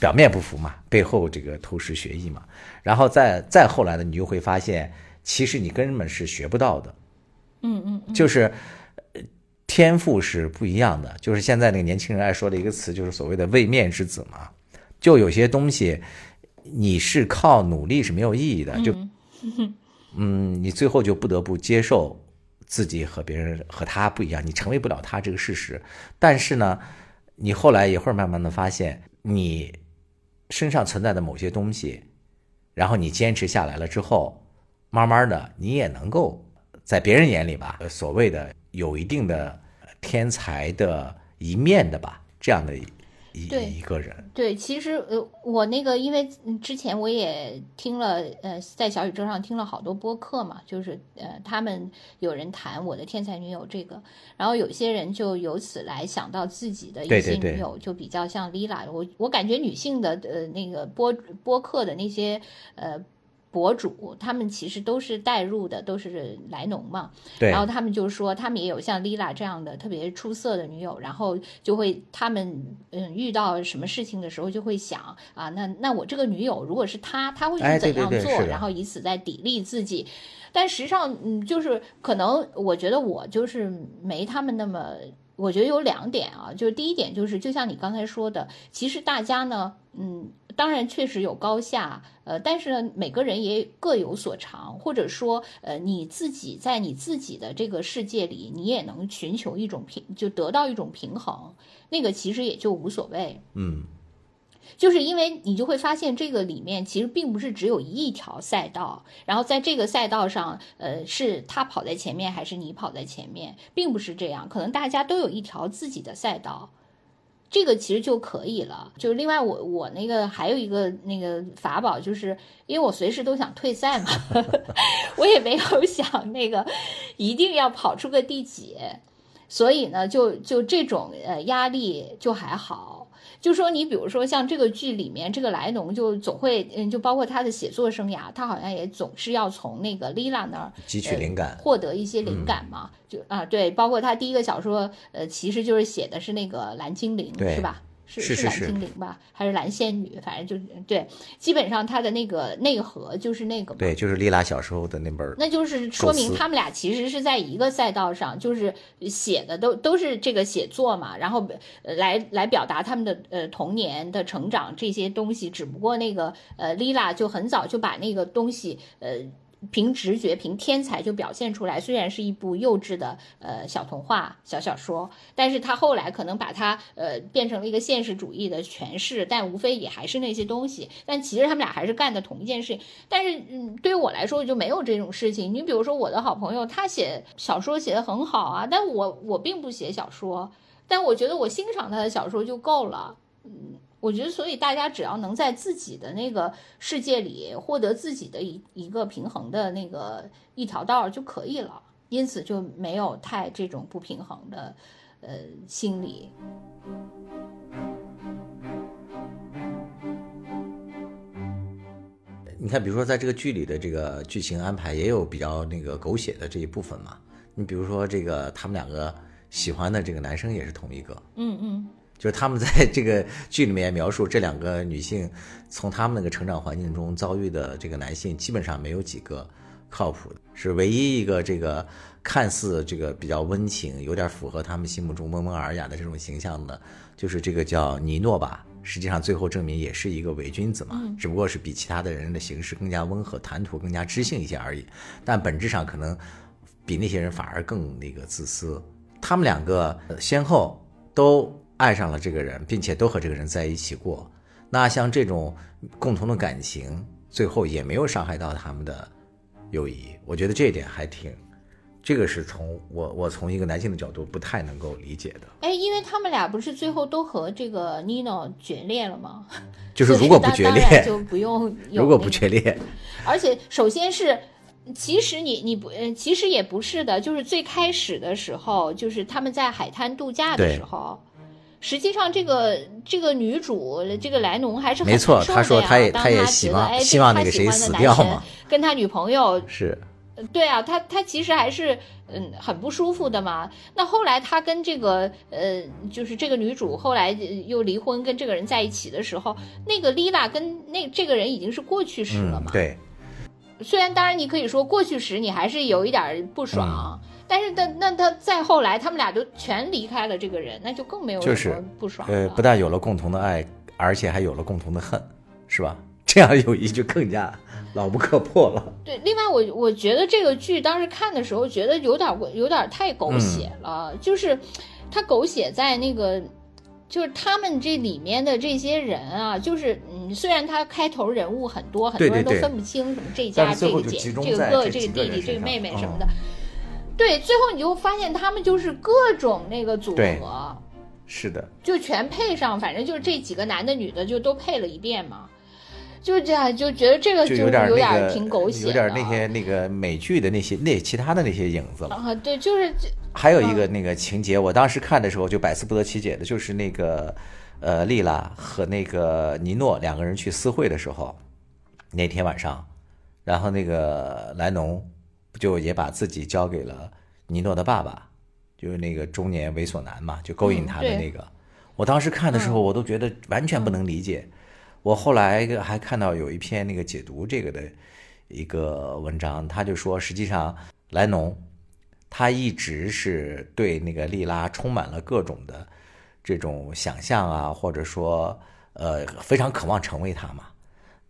表面不服嘛，背后这个偷师学艺嘛，然后再再后来呢，你就会发现，其实你根本是学不到的，嗯嗯，就是。天赋是不一样的，就是现在那个年轻人爱说的一个词，就是所谓的位面之子嘛。就有些东西，你是靠努力是没有意义的，就，嗯，你最后就不得不接受自己和别人和他不一样，你成为不了他这个事实。但是呢，你后来也会慢慢的发现，你身上存在的某些东西，然后你坚持下来了之后，慢慢的你也能够在别人眼里吧，所谓的。有一定的天才的一面的吧，这样的一一个人。对，其实呃，我那个因为之前我也听了呃，在小宇宙上听了好多播客嘛，就是呃，他们有人谈我的天才女友这个，然后有些人就由此来想到自己的一些女友，就比较像 Lila。我我感觉女性的呃那个播播客的那些呃。博主他们其实都是带入的，都是莱农嘛。对。然后他们就说，他们也有像 Lila 这样的特别出色的女友，然后就会他们嗯遇到什么事情的时候就会想啊，那那我这个女友如果是她，她会去怎样做？然后以此在砥砺自己。但实际上，嗯，就是可能我觉得我就是没他们那么，我觉得有两点啊，就是第一点就是就像你刚才说的，其实大家呢，嗯。当然，确实有高下，呃，但是呢，每个人也各有所长，或者说，呃，你自己在你自己的这个世界里，你也能寻求一种平，就得到一种平衡，那个其实也就无所谓。嗯，就是因为你就会发现，这个里面其实并不是只有一条赛道，然后在这个赛道上，呃，是他跑在前面还是你跑在前面，并不是这样，可能大家都有一条自己的赛道。这个其实就可以了。就是另外，我我那个还有一个那个法宝，就是因为我随时都想退赛嘛，我也没有想那个一定要跑出个第几，所以呢，就就这种呃压力就还好。就说你比如说像这个剧里面这个莱农就总会嗯，就包括他的写作生涯，他好像也总是要从那个丽拉那儿汲取灵感，获得一些灵感嘛。就啊，对，包括他第一个小说，呃，其实就是写的是那个蓝精灵，是吧？是是蓝精灵吧，还是蓝仙女？反正就对，基本上他的那个内核就是那个。对，就是丽拉小时候的那本。那就是说明他们俩其实是在一个赛道上，就是写的都都是这个写作嘛，然后来来表达他们的呃童年的成长这些东西。只不过那个呃丽拉就很早就把那个东西呃。凭直觉，凭天才就表现出来。虽然是一部幼稚的呃小童话、小小说，但是他后来可能把它呃变成了一个现实主义的诠释，但无非也还是那些东西。但其实他们俩还是干的同一件事情。但是嗯，对于我来说我就没有这种事情。你比如说我的好朋友，他写小说写的很好啊，但我我并不写小说，但我觉得我欣赏他的小说就够了。嗯。我觉得，所以大家只要能在自己的那个世界里获得自己的一一个平衡的那个一条道就可以了，因此就没有太这种不平衡的呃心理。你看，比如说在这个剧里的这个剧情安排，也有比较那个狗血的这一部分嘛。你比如说这个他们两个喜欢的这个男生也是同一个，嗯嗯。就是他们在 这个剧里面描述这两个女性，从他们那个成长环境中遭遇的这个男性，基本上没有几个靠谱的，是唯一一个这个看似这个比较温情，有点符合他们心目中温文尔雅的这种形象的，就是这个叫尼诺吧。实际上最后证明也是一个伪君子嘛，只不过是比其他的人的形式更加温和，谈吐更加知性一些而已。但本质上可能比那些人反而更那个自私。他们两个先后都。爱上了这个人，并且都和这个人在一起过，那像这种共同的感情，最后也没有伤害到他们的友谊。我觉得这一点还挺，这个是从我我从一个男性的角度不太能够理解的。哎，因为他们俩不是最后都和这个 Nino 决裂了吗？就是 如果不决裂，就不用。如果不决裂，而且首先是，其实你你不，嗯其实也不是的，就是最开始的时候，就是他们在海滩度假的时候。实际上，这个这个女主，这个莱农还是没错。他说他也他也希望希望那个谁死掉嘛，跟他女朋友是，对啊，他他其实还是嗯很不舒服的嘛。那后来他跟这个呃，就是这个女主后来又离婚，跟这个人在一起的时候，那个丽娜跟那这个人已经是过去式了嘛。对。虽然当然你可以说过去时你还是有一点不爽。但是，他那他再后来，他们俩就全离开了这个人，那就更没有什么不爽。呃，不但有了共同的爱，而且还有了共同的恨，是吧？这样友谊就更加牢不可破了。对，另外我我觉得这个剧当时看的时候，觉得有点有点太狗血了，就是他狗血在那个，就是他们这里面的这些人啊，就是嗯，虽然他开头人物很多，很多人都分不清什么这家这个姐这个哥这个弟弟这个妹妹什么的。对，最后你就发现他们就是各种那个组合，是的，就全配上，反正就是这几个男的女的就都配了一遍嘛，就这样就觉得这个就有点有点挺狗血，有点那些那个美剧的那些那其他的那些影子了。啊。对，就是还有一个那个情节，我当时看的时候就百思不得其解的，就是那个呃丽拉和那个尼诺两个人去私会的时候，那天晚上，然后那个莱农。不就也把自己交给了尼诺的爸爸，就是那个中年猥琐男嘛，就勾引他的那个。我当时看的时候，我都觉得完全不能理解。我后来还看到有一篇那个解读这个的一个文章，他就说，实际上莱农他一直是对那个莉拉充满了各种的这种想象啊，或者说呃非常渴望成为他嘛。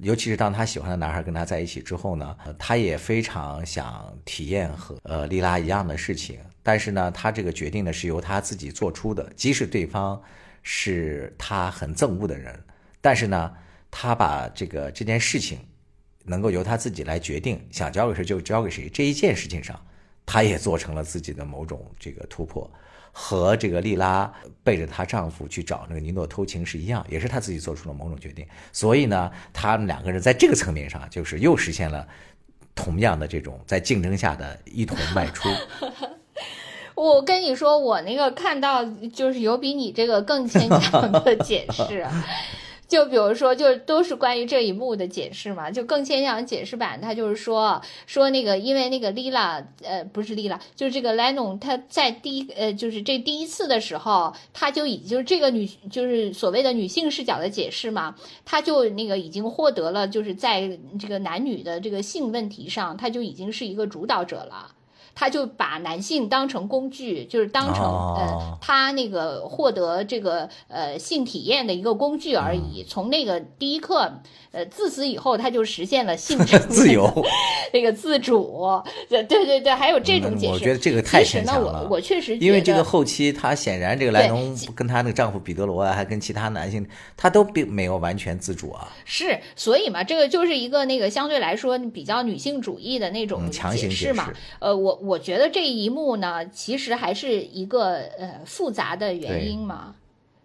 尤其是当他喜欢的男孩跟他在一起之后呢，他也非常想体验和呃莉拉一样的事情。但是呢，他这个决定呢是由他自己做出的，即使对方是他很憎恶的人，但是呢，他把这个这件事情能够由他自己来决定，想交给谁就交给谁这一件事情上，他也做成了自己的某种这个突破。和这个莉拉背着她丈夫去找那个尼诺偷情是一样，也是她自己做出了某种决定。所以呢，他们两个人在这个层面上，就是又实现了同样的这种在竞争下的一同卖出。我跟你说，我那个看到就是有比你这个更牵强的解释。就比如说，就都是关于这一幕的解释嘛，就更牵强解释版，他就是说说那个，因为那个丽拉，呃，不是丽拉，就是这个莱农，他在第一，呃，就是这第一次的时候，他就已就是这个女，就是所谓的女性视角的解释嘛，他就那个已经获得了，就是在这个男女的这个性问题上，他就已经是一个主导者了。他就把男性当成工具，就是当成呃他那个获得这个呃性体验的一个工具而已。从那个第一刻，呃自此以后，他就实现了性 自由，那个自主。对对对对，还有这种解释。我觉得这个太牵强了。我我确实因为这个后期，他显然这个莱农跟他那个丈夫彼得罗啊，还跟其他男性，他都并没有完全自主啊。是，所以嘛，这个就是一个那个相对来说比较女性主义的那种解释嘛。呃，我。我觉得这一幕呢，其实还是一个呃复杂的原因嘛，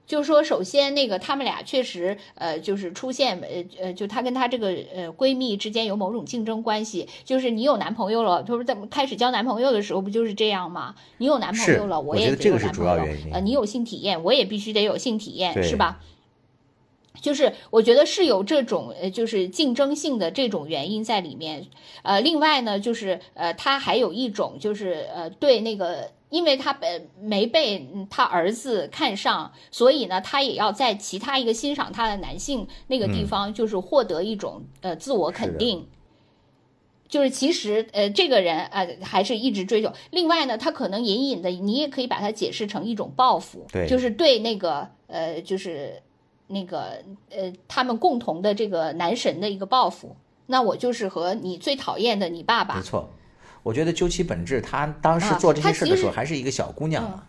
就是说，首先那个他们俩确实，呃，就是出现，呃呃，就她跟她这个呃闺蜜之间有某种竞争关系。就是你有男朋友了，就是在开始交男朋友的时候不就是这样吗？你有男朋友了，我也得有男朋友。呃，你有性体验，我也必须得有性体验，是吧？就是我觉得是有这种呃，就是竞争性的这种原因在里面。呃，另外呢，就是呃，他还有一种就是呃，对那个。因为他本没被他儿子看上，所以呢，他也要在其他一个欣赏他的男性那个地方，就是获得一种呃自我肯定。就是其实呃，这个人呃，还是一直追求。另外呢，他可能隐隐的，你也可以把它解释成一种报复，对就是对那个呃，就是那个呃，他们共同的这个男神的一个报复。那我就是和你最讨厌的你爸爸。没错。我觉得究其本质，她当时做这些事的时候还是一个小姑娘，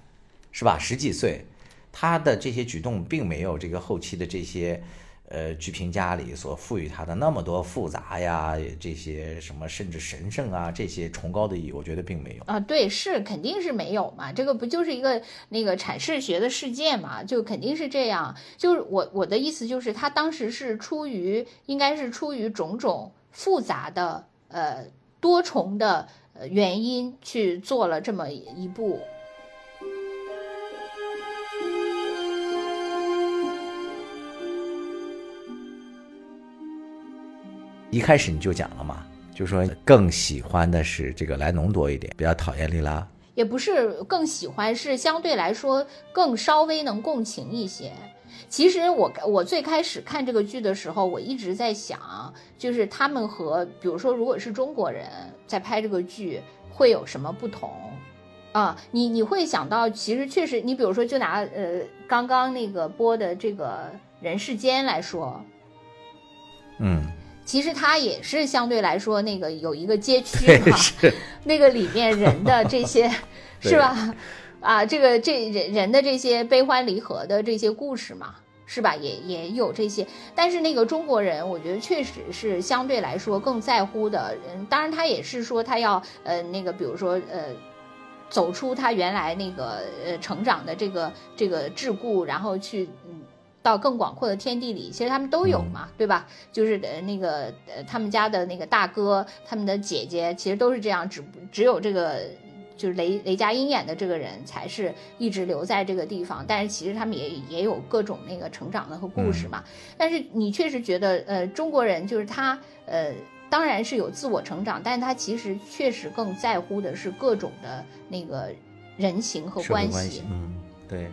是吧？十几岁，她的这些举动并没有这个后期的这些，呃，剧评家里所赋予她的那么多复杂呀，这些什么甚至神圣啊这些崇高的意义，我觉得并没有啊。对，是肯定是没有嘛，这个不就是一个那个阐释学的事件嘛，就肯定是这样。就是我我的意思就是，他当时是出于应该是出于种种复杂的呃多重的。原因去做了这么一步。一开始你就讲了嘛，就说更喜欢的是这个莱农多一点，比较讨厌莉拉。也不是更喜欢，是相对来说更稍微能共情一些。其实我我最开始看这个剧的时候，我一直在想，就是他们和比如说，如果是中国人在拍这个剧，会有什么不同？啊，你你会想到，其实确实，你比如说，就拿呃刚刚那个播的这个人世间来说，嗯，其实它也是相对来说那个有一个街区嘛，那个里面人的这些 是吧？啊，这个这人人的这些悲欢离合的这些故事嘛，是吧？也也有这些，但是那个中国人，我觉得确实是相对来说更在乎的。嗯，当然他也是说他要呃那个，比如说呃，走出他原来那个呃成长的这个这个桎梏，然后去嗯到更广阔的天地里。其实他们都有嘛，对吧？就是呃那个呃他们家的那个大哥，他们的姐姐，其实都是这样，只只有这个。就是雷雷佳音演的这个人才是一直留在这个地方，但是其实他们也也有各种那个成长的和故事嘛。但是你确实觉得，呃，中国人就是他，呃，当然是有自我成长，但是他其实确实更在乎的是各种的那个人情和关系。嗯，对，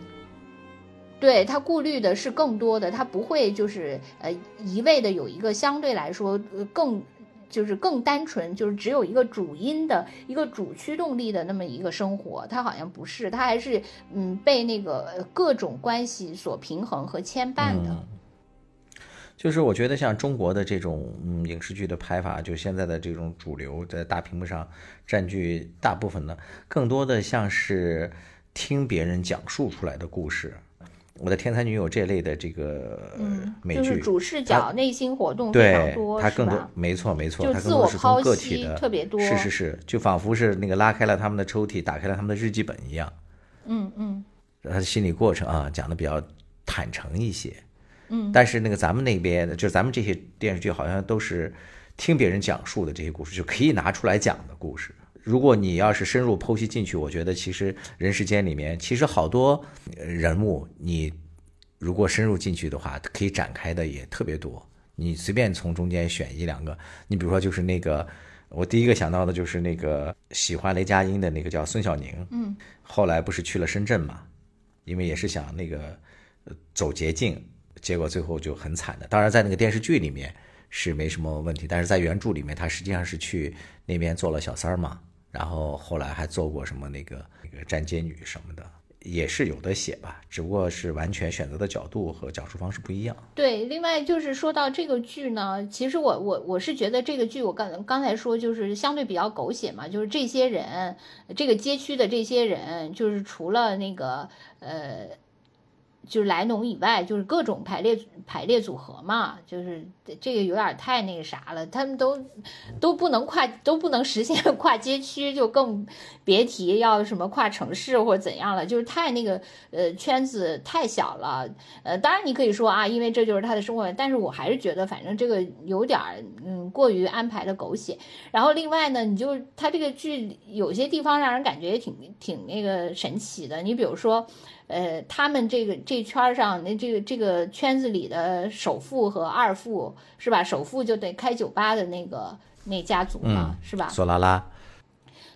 对他顾虑的是更多的，他不会就是呃一味的有一个相对来说更。就是更单纯，就是只有一个主因的一个主驱动力的那么一个生活，他好像不是，他还是嗯被那个各种关系所平衡和牵绊的。就是我觉得像中国的这种嗯影视剧的拍法，就现在的这种主流在大屏幕上占据大部分的，更多的像是听别人讲述出来的故事。我的天才女友这类的这个美剧，就是主视角、内心活动非常多，它更多，没错没错，它更多是从个体的，特别多，是是是，就仿佛是那个拉开了他们的抽屉，打开了他们的日记本一样。嗯嗯，他的心理过程啊，讲的比较坦诚一些。嗯，但是那个咱们那边的，就是咱们这些电视剧，好像都是听别人讲述的这些故事，就可以拿出来讲的故事。如果你要是深入剖析进去，我觉得其实人世间里面其实好多人物，你如果深入进去的话，可以展开的也特别多。你随便从中间选一两个，你比如说就是那个，我第一个想到的就是那个喜欢雷佳音的那个叫孙晓宁，嗯，后来不是去了深圳嘛，因为也是想那个走捷径，结果最后就很惨的。当然在那个电视剧里面是没什么问题，但是在原著里面他实际上是去那边做了小三儿嘛。然后后来还做过什么那个那个站街女什么的，也是有的写吧，只不过是完全选择的角度和讲述方式不一样。对，另外就是说到这个剧呢，其实我我我是觉得这个剧我刚刚才说就是相对比较狗血嘛，就是这些人，这个街区的这些人，就是除了那个呃就是莱农以外，就是各种排列排列组合嘛，就是这个有点太那个啥了，他们都都不能跨，都不能实现 跨街区，就更别提要什么跨城市或者怎样了，就是太那个呃圈子太小了。呃，当然你可以说啊，因为这就是他的生活，但是我还是觉得反正这个有点嗯过于安排的狗血。然后另外呢，你就他这个剧有些地方让人感觉也挺挺那个神奇的，你比如说。呃，他们这个这圈上那这个这个圈子里的首富和二富是吧？首富就得开酒吧的那个那家族嘛，是吧？索拉拉，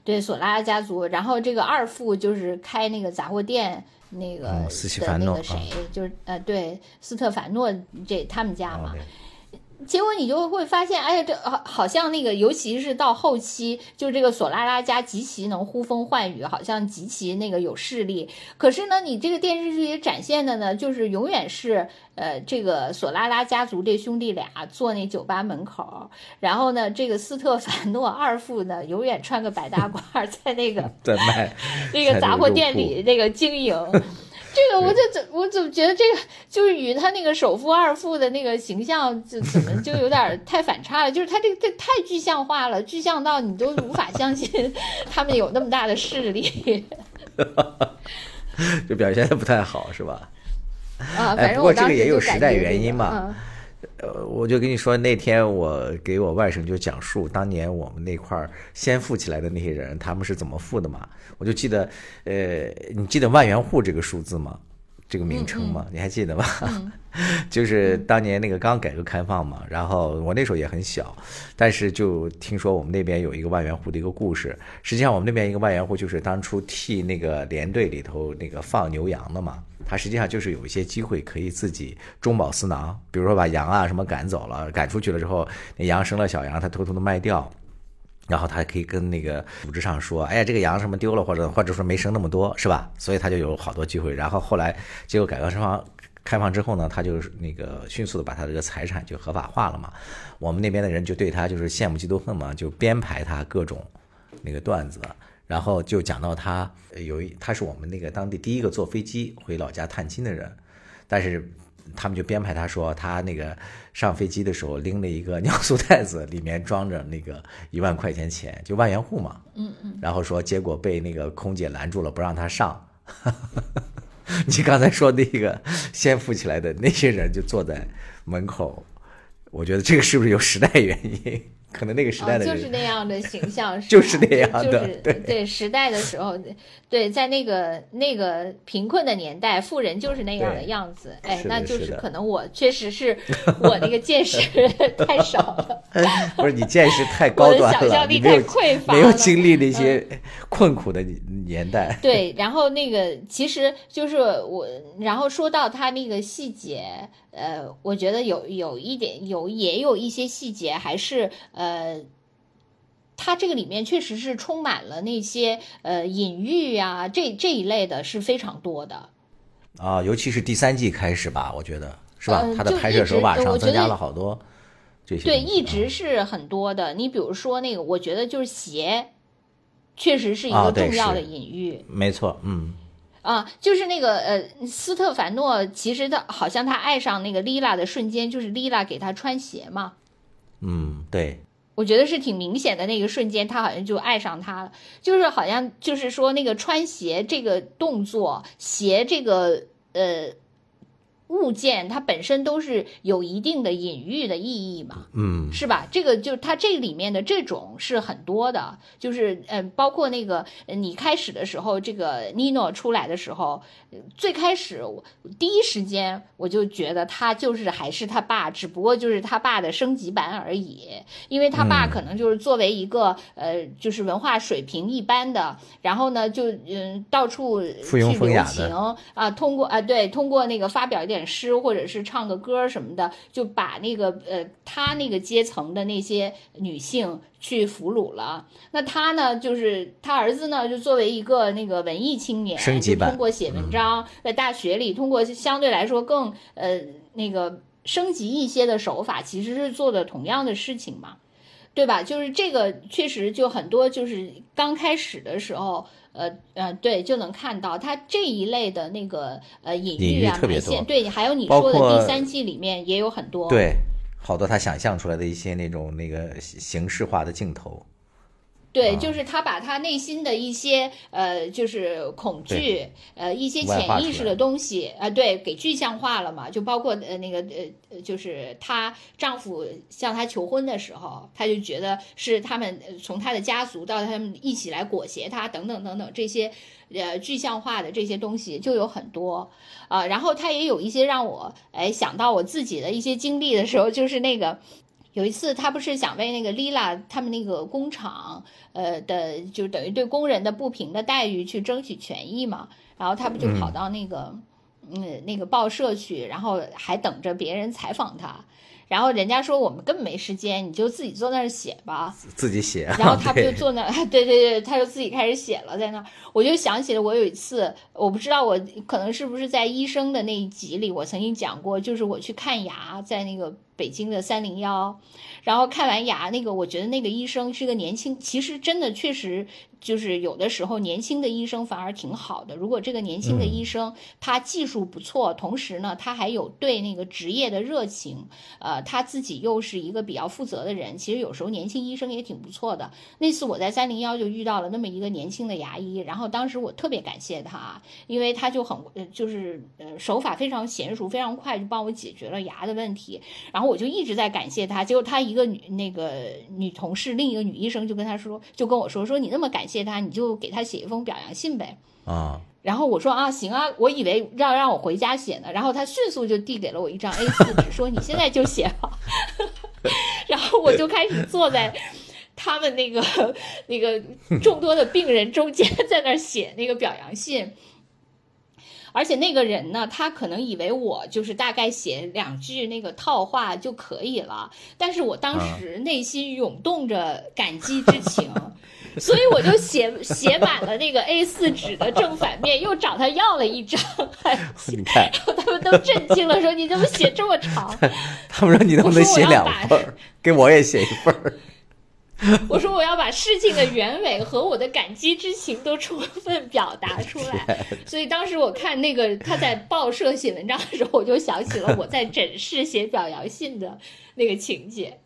对，索拉拉家族。然后这个二富就是开那个杂货店那个的那个谁，就是呃，对，斯特凡诺这他们家嘛。结果你就会发现，哎呀，这好好像那个，尤其是到后期，就这个索拉拉家极其能呼风唤雨，好像极其那个有势力。可是呢，你这个电视剧里展现的呢，就是永远是呃，这个索拉拉家族这兄弟俩坐那酒吧门口，然后呢，这个斯特凡诺二富呢，永远穿个白大褂，在那个 在卖那个杂货店里那个经营。这个我就怎我怎么觉得这个就是与他那个首富二富的那个形象就怎么就有点太反差了？就是他这个这太具象化了，具象到你都无法相信他们有那么大的势力，就表现的不太好，是吧？啊，反正不过这个也有时代原因嘛。呃，我就跟你说，那天我给我外甥就讲述当年我们那块儿先富起来的那些人，他们是怎么富的嘛？我就记得，呃，你记得万元户这个数字吗？这个名称吗？你还记得吗？就是当年那个刚改革开放嘛，然后我那时候也很小，但是就听说我们那边有一个万元户的一个故事。实际上，我们那边一个万元户就是当初替那个连队里头那个放牛羊的嘛。他实际上就是有一些机会可以自己中饱私囊，比如说把羊啊什么赶走了，赶出去了之后，那羊生了小羊，他偷偷的卖掉，然后他可以跟那个组织上说，哎呀，这个羊什么丢了，或者或者说没生那么多，是吧？所以他就有好多机会。然后后来结果改革开放开放之后呢，他就那个迅速的把他这个财产就合法化了嘛。我们那边的人就对他就是羡慕嫉妒恨嘛，就编排他各种那个段子。然后就讲到他有一，他是我们那个当地第一个坐飞机回老家探亲的人，但是他们就编排他说他那个上飞机的时候拎了一个尿素袋子，里面装着那个一万块钱钱，就万元户嘛。嗯嗯。然后说结果被那个空姐拦住了，不让他上。你刚才说那个先富起来的那些人就坐在门口，我觉得这个是不是有时代原因？可能那个时代的就是那样的形象，就是那样的，对。对，时代的时候，对，在那个那个贫困的年代，富人就是那样的样子，哎，那就是可能我确实是我那个见识太少了，不是你见识太高端了，想象力太匮乏，没有经历那些困苦的年代。对，然后那个其实就是我，然后说到他那个细节。呃，我觉得有有一点有也有一些细节，还是呃，它这个里面确实是充满了那些呃隐喻啊，这这一类的是非常多的。啊，尤其是第三季开始吧，我觉得是吧？它的拍摄手法上增加了好多这些。对，一直是很多的。你比如说那个，我觉得就是鞋，确实是一个重要的隐喻。没错，嗯。啊，就是那个呃，斯特凡诺，其实他好像他爱上那个丽拉的瞬间，就是丽拉给他穿鞋嘛。嗯，对，我觉得是挺明显的那个瞬间，他好像就爱上他了，就是好像就是说那个穿鞋这个动作，鞋这个呃。物件它本身都是有一定的隐喻的意义嘛，嗯，是吧？这个就它这里面的这种是很多的，就是嗯，包括那个你开始的时候，这个尼诺出来的时候，最开始我第一时间我就觉得他就是还是他爸，只不过就是他爸的升级版而已，因为他爸可能就是作为一个呃，就是文化水平一般的，然后呢就嗯到处去留情啊，通过啊对，通过那个发表一点。诗或者是唱个歌什么的，就把那个呃他那个阶层的那些女性去俘虏了。那他呢，就是他儿子呢，就作为一个那个文艺青年，就通过写文章，在大学里通过相对来说更呃那个升级一些的手法，其实是做的同样的事情嘛。对吧？就是这个确实就很多，就是刚开始的时候，呃呃，对，就能看到他这一类的那个呃隐喻啊、埋线，对，还有你说的第三季里面也有很多，对，好多他想象出来的一些那种那个形式化的镜头。对，就是他把他内心的一些呃，就是恐惧，呃，一些潜意识的东西啊，对，给具象化了嘛。就包括呃那个呃，就是她丈夫向她求婚的时候，她就觉得是他们从她的家族到他们一起来裹挟她，等等等等这些呃具象化的这些东西就有很多啊。然后她也有一些让我哎想到我自己的一些经历的时候，就是那个。有一次，他不是想为那个丽拉他们那个工厂，呃的，就等于对工人的不平的待遇去争取权益嘛？然后他不就跑到那个，嗯，那个报社去，然后还等着别人采访他。然后人家说我们根本没时间，你就自己坐那儿写吧。自己写。然后他不就坐那儿？对对对，他就自己开始写了，在那儿。我就想起了我有一次，我不知道我可能是不是在医生的那一集里，我曾经讲过，就是我去看牙，在那个北京的三零幺，然后看完牙，那个我觉得那个医生是个年轻，其实真的确实。就是有的时候年轻的医生反而挺好的。如果这个年轻的医生他技术不错，同时呢他还有对那个职业的热情，呃，他自己又是一个比较负责的人，其实有时候年轻医生也挺不错的。那次我在三零幺就遇到了那么一个年轻的牙医，然后当时我特别感谢他，因为他就很就是呃手法非常娴熟，非常快就帮我解决了牙的问题。然后我就一直在感谢他。结果他一个女那个女同事，另一个女医生就跟他说，就跟我说说你那么感。谢他，你就给他写一封表扬信呗。啊，然后我说啊，行啊，我以为要让我回家写呢。然后他迅速就递给了我一张 A 四纸，说你现在就写吧。然后我就开始坐在他们那个那个众多的病人中间，在那儿写那个表扬信。而且那个人呢，他可能以为我就是大概写两句那个套话就可以了，但是我当时内心涌动着感激之情。所以我就写写满了那个 A 四纸的正反面，又找他要了一张。你看，然后他们都震惊了，说：“你怎么写这么长？” 他们说：“你能不能写两份给我也写一份 我说：“我要把事情的原委和我的感激之情都充分表达出来。”所以当时我看那个他在报社写文章的时候，我就想起了我在诊室写表扬信的那个情节。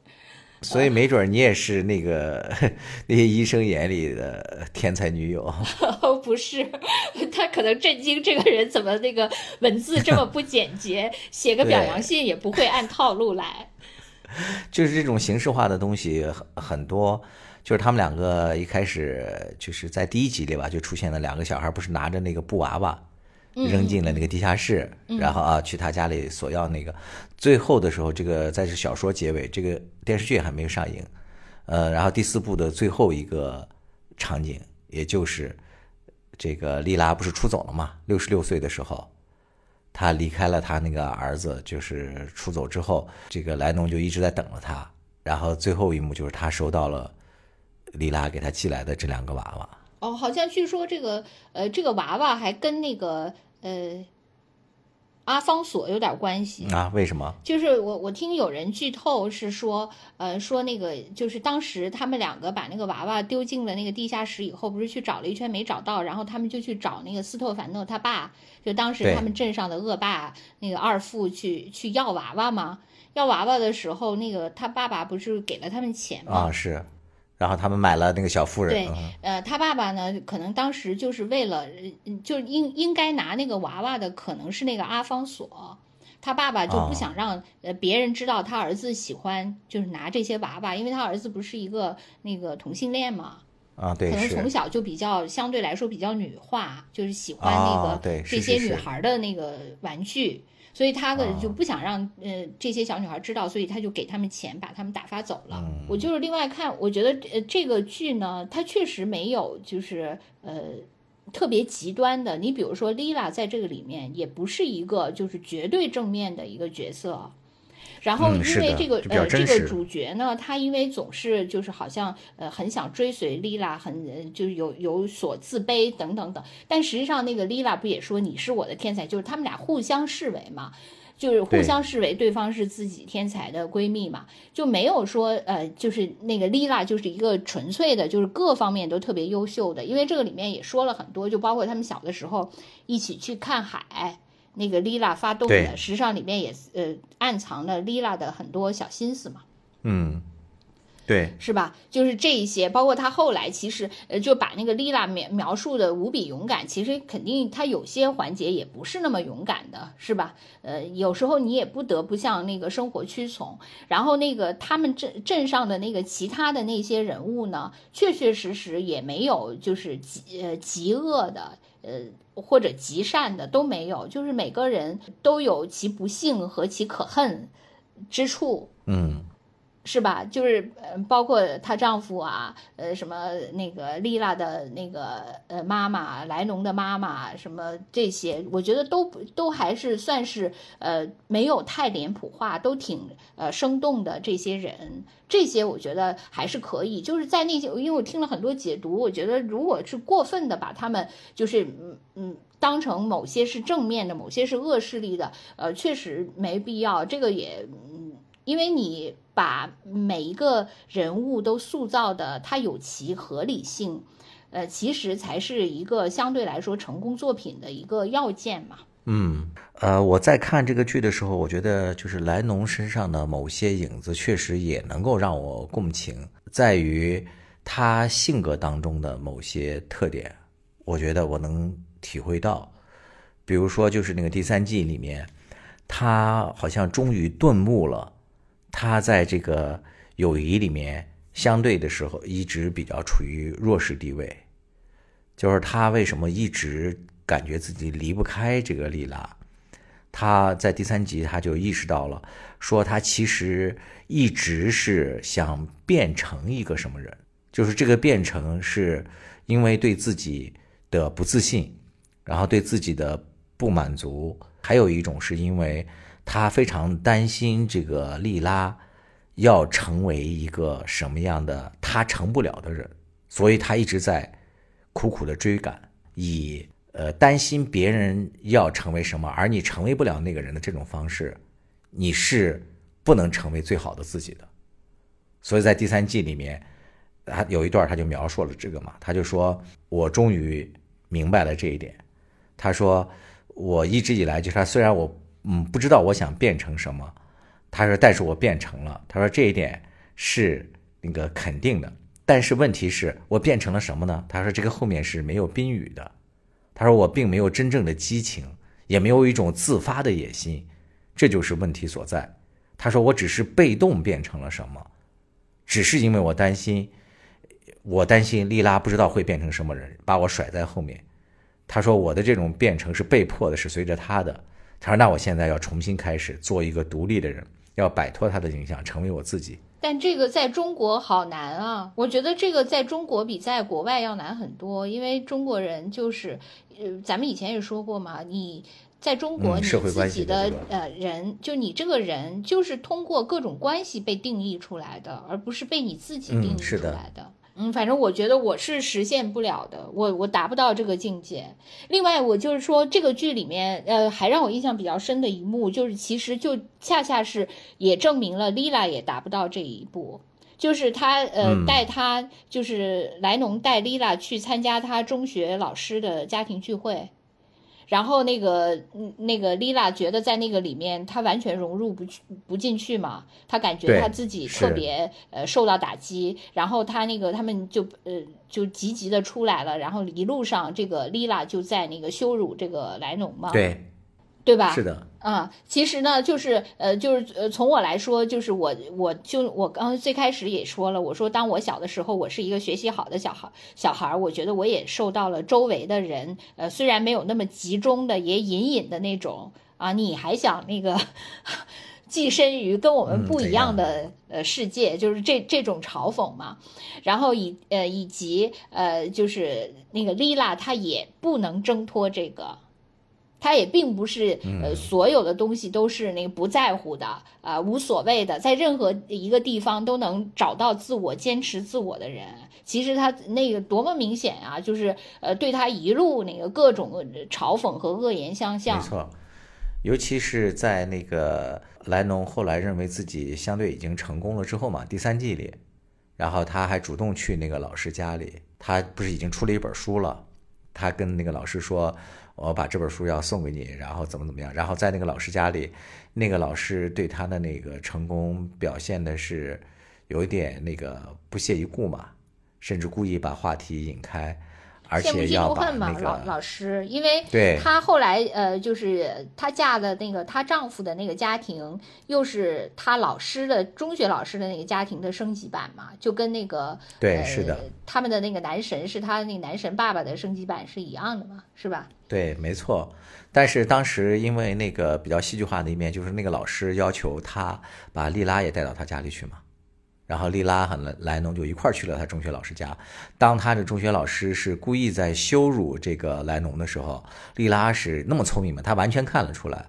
所以没准你也是那个 那些医生眼里的天才女友。不是，他可能震惊这个人怎么那个文字这么不简洁，写个表扬信也不会按套路来。就是这种形式化的东西很很多，就是他们两个一开始就是在第一集里吧，就出现了两个小孩，不是拿着那个布娃娃。扔进了那个地下室，然后啊，去他家里索要那个。最后的时候，这个在这小说结尾，这个电视剧还没有上映。呃，然后第四部的最后一个场景，也就是这个莉拉不是出走了嘛？六十六岁的时候，他离开了他那个儿子，就是出走之后，这个莱农就一直在等着他。然后最后一幕就是他收到了莉拉给他寄来的这两个娃娃。哦，好像据说这个呃，这个娃娃还跟那个呃阿方索有点关系啊？为什么？就是我我听有人剧透是说，呃，说那个就是当时他们两个把那个娃娃丢进了那个地下室以后，不是去找了一圈没找到，然后他们就去找那个斯特凡诺他爸，就当时他们镇上的恶霸那个二副去去要娃娃嘛？要娃娃的时候，那个他爸爸不是给了他们钱吗？啊，是。然后他们买了那个小妇人。对，呃，他爸爸呢，可能当时就是为了，就应应该拿那个娃娃的，可能是那个阿方索。他爸爸就不想让呃别人知道他儿子喜欢，就是拿这些娃娃，因为他儿子不是一个那个同性恋嘛。啊，对，可能从小就比较相对来说比较女化，就是喜欢那个这些女孩的那个玩具。所以他的就不想让呃这些小女孩知道，所以他就给他们钱，把他们打发走了。我就是另外看，我觉得呃这个剧呢，它确实没有就是呃特别极端的。你比如说 Lila 在这个里面也不是一个就是绝对正面的一个角色。然后，因为这个呃，这个主角呢，他因为总是就是好像呃很想追随丽拉，很就是有有所自卑等等等。但实际上，那个丽拉不也说你是我的天才？就是他们俩互相视为嘛。就是互相视为对方是自己天才的闺蜜嘛，就没有说呃，就是那个丽拉就是一个纯粹的，就是各方面都特别优秀的。因为这个里面也说了很多，就包括他们小的时候一起去看海，那个丽拉发动的，实际上里面也呃暗藏了丽拉的很多小心思嘛。嗯。对，是吧？就是这一些，包括他后来其实，呃，就把那个丽拉描描述的无比勇敢，其实肯定他有些环节也不是那么勇敢的，是吧？呃，有时候你也不得不向那个生活屈从。然后那个他们镇镇上的那个其他的那些人物呢，确确实实也没有就是极呃极恶的，呃或者极善的都没有，就是每个人都有其不幸和其可恨之处。嗯。是吧？就是呃，包括她丈夫啊，呃，什么那个丽拉的那个呃妈妈，莱农的妈妈，什么这些，我觉得都都还是算是呃没有太脸谱化，都挺呃生动的这些人，这些我觉得还是可以。就是在那些，因为我听了很多解读，我觉得如果是过分的把他们就是嗯嗯当成某些是正面的，某些是恶势力的，呃，确实没必要。这个也嗯，因为你。把每一个人物都塑造的，他有其合理性，呃，其实才是一个相对来说成功作品的一个要件嘛。嗯，呃，我在看这个剧的时候，我觉得就是莱农身上的某些影子，确实也能够让我共情，在于他性格当中的某些特点，我觉得我能体会到。比如说，就是那个第三季里面，他好像终于顿悟了。他在这个友谊里面，相对的时候一直比较处于弱势地位，就是他为什么一直感觉自己离不开这个丽拉？他在第三集他就意识到了，说他其实一直是想变成一个什么人，就是这个变成是因为对自己的不自信，然后对自己的不满足，还有一种是因为。他非常担心这个莉拉要成为一个什么样的他成不了的人，所以他一直在苦苦的追赶，以呃担心别人要成为什么，而你成为不了那个人的这种方式，你是不能成为最好的自己的。所以在第三季里面，他有一段他就描述了这个嘛，他就说：“我终于明白了这一点。”他说：“我一直以来就是他，虽然我。”嗯，不知道我想变成什么。他说，但是我变成了。他说这一点是那个肯定的。但是问题是我变成了什么呢？他说这个后面是没有宾语的。他说我并没有真正的激情，也没有一种自发的野心，这就是问题所在。他说我只是被动变成了什么，只是因为我担心，我担心莉拉不知道会变成什么人，把我甩在后面。他说我的这种变成是被迫的，是随着他的。他说：“那我现在要重新开始做一个独立的人，要摆脱他的影响，成为我自己。但这个在中国好难啊！我觉得这个在中国比在国外要难很多，因为中国人就是，呃，咱们以前也说过嘛，你在中国你自己的呃人，就你这个人就是通过各种关系被定义出来的，而不是被你自己定义出来的。”嗯，反正我觉得我是实现不了的，我我达不到这个境界。另外，我就是说这个剧里面，呃，还让我印象比较深的一幕，就是其实就恰恰是也证明了丽拉也达不到这一步，就是他呃带他就是莱农带丽拉去参加他中学老师的家庭聚会。然后那个那个丽拉觉得在那个里面她完全融入不去不进去嘛，她感觉她自己特别呃受到打击，然后她那个他们就呃就积极的出来了，然后一路上这个丽拉就在那个羞辱这个莱农嘛。对。对吧？是的，啊，其实呢，就是呃，就是呃，从我来说，就是我，我就我刚最开始也说了，我说当我小的时候，我是一个学习好的小孩，小孩，我觉得我也受到了周围的人，呃，虽然没有那么集中的，也隐隐的那种啊，你还想那个寄身于跟我们不一样的呃世界，就是这这种嘲讽嘛，然后以呃以及呃就是那个丽拉，她也不能挣脱这个。他也并不是呃，所有的东西都是那个不在乎的啊，无所谓的，在任何一个地方都能找到自我、坚持自我的人。其实他那个多么明显啊，就是呃，对他一路那个各种嘲讽和恶言相向。没错，尤其是在那个莱农后来认为自己相对已经成功了之后嘛，第三季里，然后他还主动去那个老师家里，他不是已经出了一本书了，他跟那个老师说，我把这本书要送给你，然后怎么怎么样，然后在那个老师家里，那个老师对他的那个成功表现的是有一点那个不屑一顾嘛，甚至故意把话题引开。而且要把那个老老师，因为对她后来呃，就是她嫁的那个她丈夫的那个家庭，又是她老师的中学老师的那个家庭的升级版嘛，就跟那个对是的，他们的那个男神是他那个男神爸爸的升级版是一样的嘛，是吧？对，没错。但是当时因为那个比较戏剧化的一面，就是那个老师要求他把丽拉也带到他家里去嘛。然后莉拉和莱农就一块去了他中学老师家。当他的中学老师是故意在羞辱这个莱农的时候，莉拉是那么聪明嘛，他完全看了出来。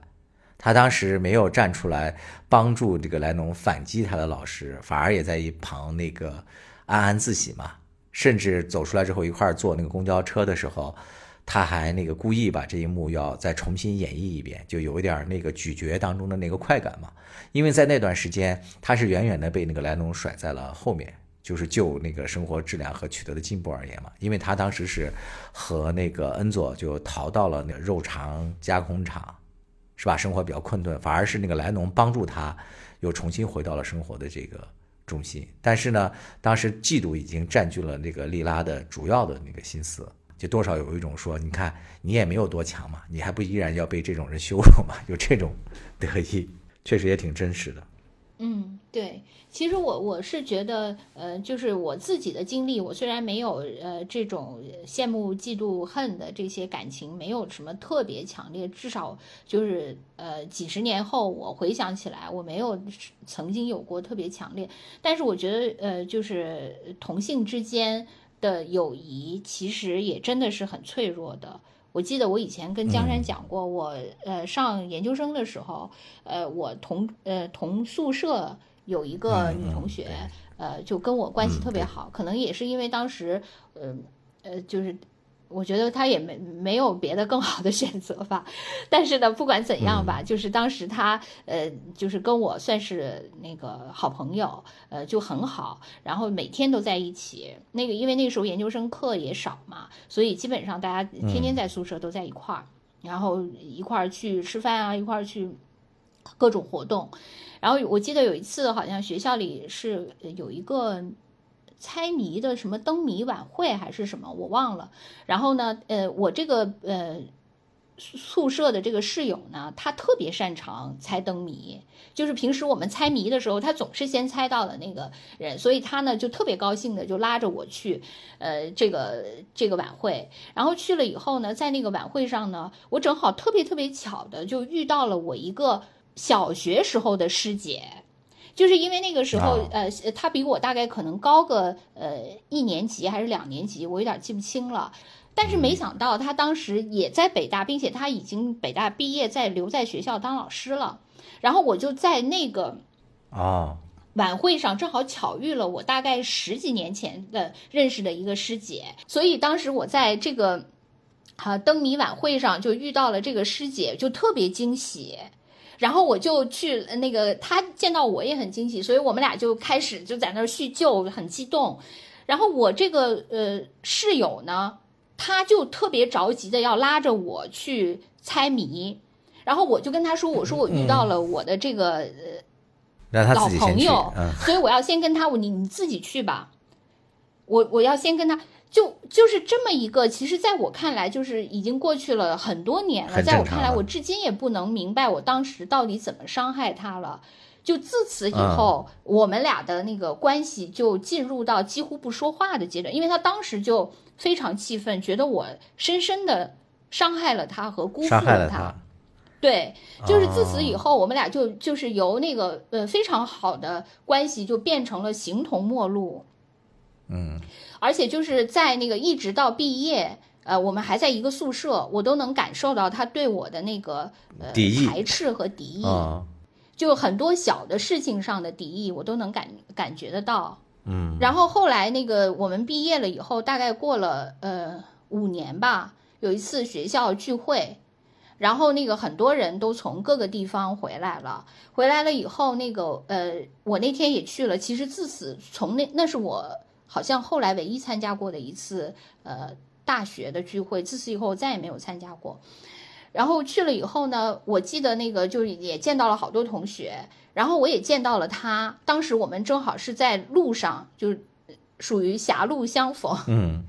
他当时没有站出来帮助这个莱农反击他的老师，反而也在一旁那个暗暗自喜嘛。甚至走出来之后一块坐那个公交车的时候。他还那个故意把这一幕要再重新演绎一遍，就有一点那个咀嚼当中的那个快感嘛。因为在那段时间，他是远远的被那个莱农甩在了后面，就是就那个生活质量和取得的进步而言嘛。因为他当时是和那个恩佐就逃到了那个肉肠加工厂，是吧？生活比较困顿，反而是那个莱农帮助他又重新回到了生活的这个中心。但是呢，当时嫉妒已经占据了那个莉拉的主要的那个心思。就多少有一种说，你看你也没有多强嘛，你还不依然要被这种人羞辱嘛？有这种 得意，确实也挺真实的。嗯，对，其实我我是觉得，呃，就是我自己的经历，我虽然没有呃这种羡慕、嫉妒、恨的这些感情，没有什么特别强烈，至少就是呃几十年后我回想起来，我没有曾经有过特别强烈，但是我觉得呃就是同性之间。的友谊其实也真的是很脆弱的。我记得我以前跟江山讲过，我呃上研究生的时候，呃我同呃同宿舍有一个女同学，呃就跟我关系特别好，可能也是因为当时呃呃就是。我觉得他也没没有别的更好的选择吧，但是呢，不管怎样吧，就是当时他呃，就是跟我算是那个好朋友，呃，就很好，然后每天都在一起。那个因为那时候研究生课也少嘛，所以基本上大家天天在宿舍都在一块儿，然后一块儿去吃饭啊，一块儿去各种活动。然后我记得有一次，好像学校里是有一个。猜谜的什么灯谜晚会还是什么，我忘了。然后呢，呃，我这个呃宿舍的这个室友呢，他特别擅长猜灯谜，就是平时我们猜谜的时候，他总是先猜到了那个人，所以他呢就特别高兴的就拉着我去，呃，这个这个晚会。然后去了以后呢，在那个晚会上呢，我正好特别特别巧的就遇到了我一个小学时候的师姐。就是因为那个时候，呃，他比我大概可能高个呃一年级还是两年级，我有点记不清了。但是没想到他当时也在北大，并且他已经北大毕业，在留在学校当老师了。然后我就在那个啊晚会上正好巧遇了我大概十几年前的认识的一个师姐，所以当时我在这个啊灯谜晚会上就遇到了这个师姐，就特别惊喜。然后我就去那个，他见到我也很惊喜，所以我们俩就开始就在那儿叙旧，很激动。然后我这个呃室友呢，他就特别着急的要拉着我去猜谜，然后我就跟他说：“我说我遇到了我的这个呃老朋友，所以我要先跟他，你你自己去吧，我我要先跟他。”就就是这么一个，其实在我看来，就是已经过去了很多年了。在我看来，我至今也不能明白我当时到底怎么伤害他了。就自此以后，我们俩的那个关系就进入到几乎不说话的阶段，因为他当时就非常气愤，觉得我深深的伤害了他和辜负了他。对，就是自此以后，我们俩就就是由那个呃非常好的关系，就变成了形同陌路。嗯。而且就是在那个一直到毕业，呃，我们还在一个宿舍，我都能感受到他对我的那个呃排斥和敌意，就很多小的事情上的敌意，我都能感感觉得到。嗯，然后后来那个我们毕业了以后，大概过了呃五年吧，有一次学校聚会。然后那个很多人都从各个地方回来了，回来了以后，那个呃，我那天也去了。其实自此从那那是我好像后来唯一参加过的一次呃大学的聚会，自此以后我再也没有参加过。然后去了以后呢，我记得那个就是也见到了好多同学，然后我也见到了他。当时我们正好是在路上，就是属于狭路相逢，嗯，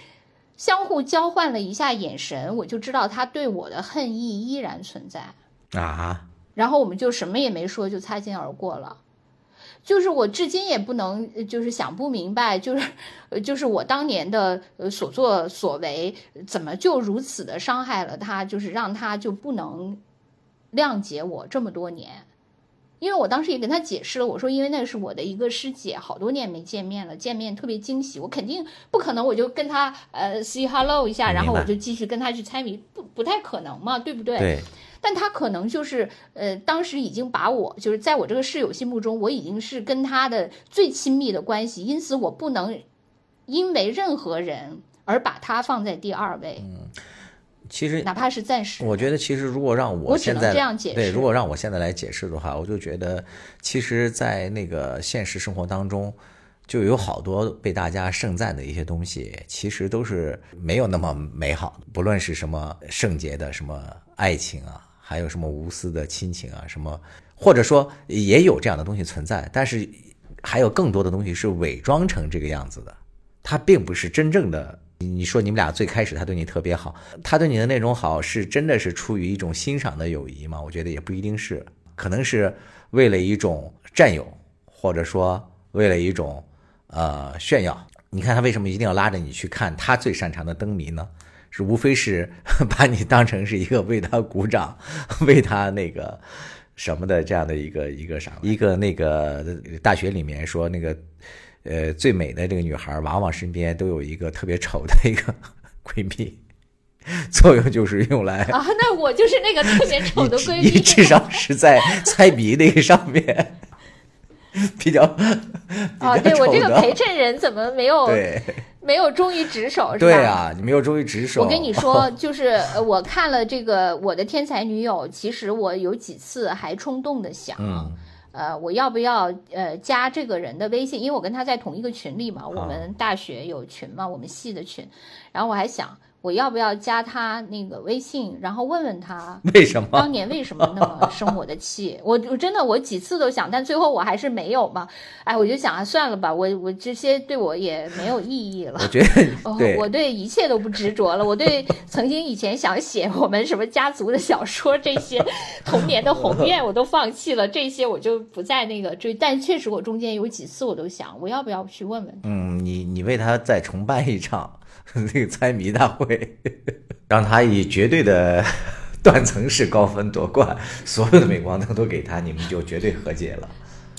相互交换了一下眼神，我就知道他对我的恨意依然存在。啊，然后我们就什么也没说，就擦肩而过了。就是我至今也不能，呃就是想不明白，就是，呃，就是我当年的呃所作所为，怎么就如此的伤害了他，就是让他就不能谅解我这么多年。因为我当时也跟他解释了，我说因为那是我的一个师姐，好多年没见面了，见面特别惊喜，我肯定不可能我就跟他呃 say hello 一下，然后我就继续跟他去猜谜，不不太可能嘛，对不对？对，但他可能就是，呃，当时已经把我，就是在我这个室友心目中，我已经是跟他的最亲密的关系，因此我不能因为任何人而把他放在第二位，嗯其实哪怕是暂时。我觉得，其实如果让我我只能现在这样解释对，如果让我现在来解释的话，我就觉得，其实，在那个现实生活当中，就有好多被大家盛赞的一些东西，其实都是没有那么美好的。不论是什么圣洁的什么爱情啊，还有什么无私的亲情啊，什么，或者说也有这样的东西存在，但是还有更多的东西是伪装成这个样子的，他并不是真正的。你说你们俩最开始他对你特别好，他对你的那种好是真的是出于一种欣赏的友谊吗？我觉得也不一定是，可能是为了一种占有，或者说为了一种呃炫耀。你看他为什么一定要拉着你去看他最擅长的灯谜呢？是无非是 把你当成是一个为他鼓掌、为他那个什么的这样的一个一个啥一个那个大学里面说那个呃最美的这个女孩，往往身边都有一个特别丑的一个 闺蜜，作用就是用来啊，那我就是那个特别丑的闺蜜你蜜。至少是在猜谜那个上面 比较啊，对我这个陪衬人怎么没有对没有忠于职守是吧？对啊，你没有忠于职守。我跟你说，就是呃我看了这个《我的天才女友》，其实我有几次还冲动的想，嗯呃，我要不要呃加这个人的微信？因为我跟他在同一个群里嘛，我们大学有群嘛，我们系的群。然后我还想，我要不要加他那个微信，然后问问他为什么？当年为什么那么生我的气？我我真的我几次都想，但最后我还是没有嘛。哎，我就想啊，算了吧，我我这些对我也没有意义了。我觉得我对一切都不执着了。我对曾经以前想写我们什么家族的小说这些 童年的宏愿我都放弃了，这些我就不再那个追。但确实，我中间有几次我都想，我要不要去问问？嗯，你你为他再重办一场 那个猜谜大会，让他以绝对的 断层式高分夺冠，所有的镁光灯都给他，你们就绝对和解了。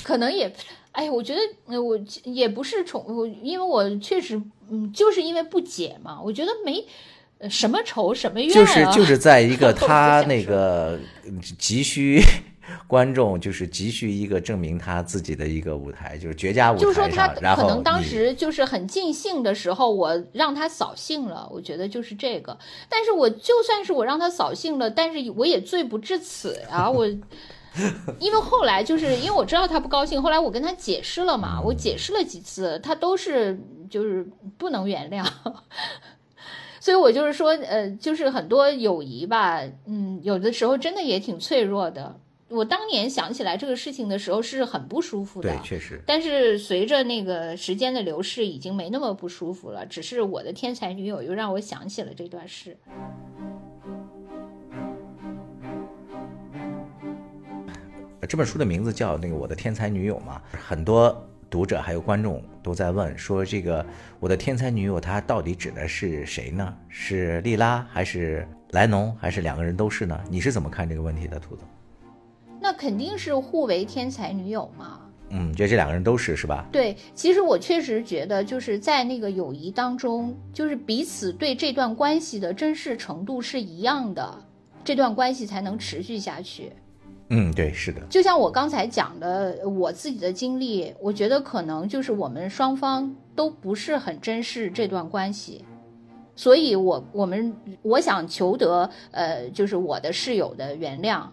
可能也，哎呀，我觉得呃我也不是宠我，因为我确实嗯，就是因为不解嘛，我觉得没。呃什么仇什么怨啊？就是就是在一个 他那个嗯急需观众，就是急需一个证明他自己的一个舞台，就是绝佳舞台就是说他可能当时就是很尽兴的时候，我让他扫兴了，我觉得就是这个。但是我就算是我让他扫兴了，但是我也罪不至此啊，我。因为后来就是因为我知道他不高兴，后来我跟他解释了嘛，我解释了几次，他都是就是不能原谅，所以我就是说，呃，就是很多友谊吧，嗯，有的时候真的也挺脆弱的。我当年想起来这个事情的时候是很不舒服的，对，确实，但是随着那个时间的流逝，已经没那么不舒服了。只是我的天才女友又让我想起了这段事。这本书的名字叫那个《我的天才女友》嘛，很多读者还有观众都在问说，这个我的天才女友她到底指的是谁呢？是莉拉还是莱农，还是两个人都是呢？你是怎么看这个问题的，兔子？那肯定是互为天才女友嘛。嗯，觉得这两个人都是是吧？对，其实我确实觉得，就是在那个友谊当中，就是彼此对这段关系的珍视程度是一样的，这段关系才能持续下去。嗯，对，是的，就像我刚才讲的，我自己的经历，我觉得可能就是我们双方都不是很珍视这段关系，所以我我们我想求得呃，就是我的室友的原谅，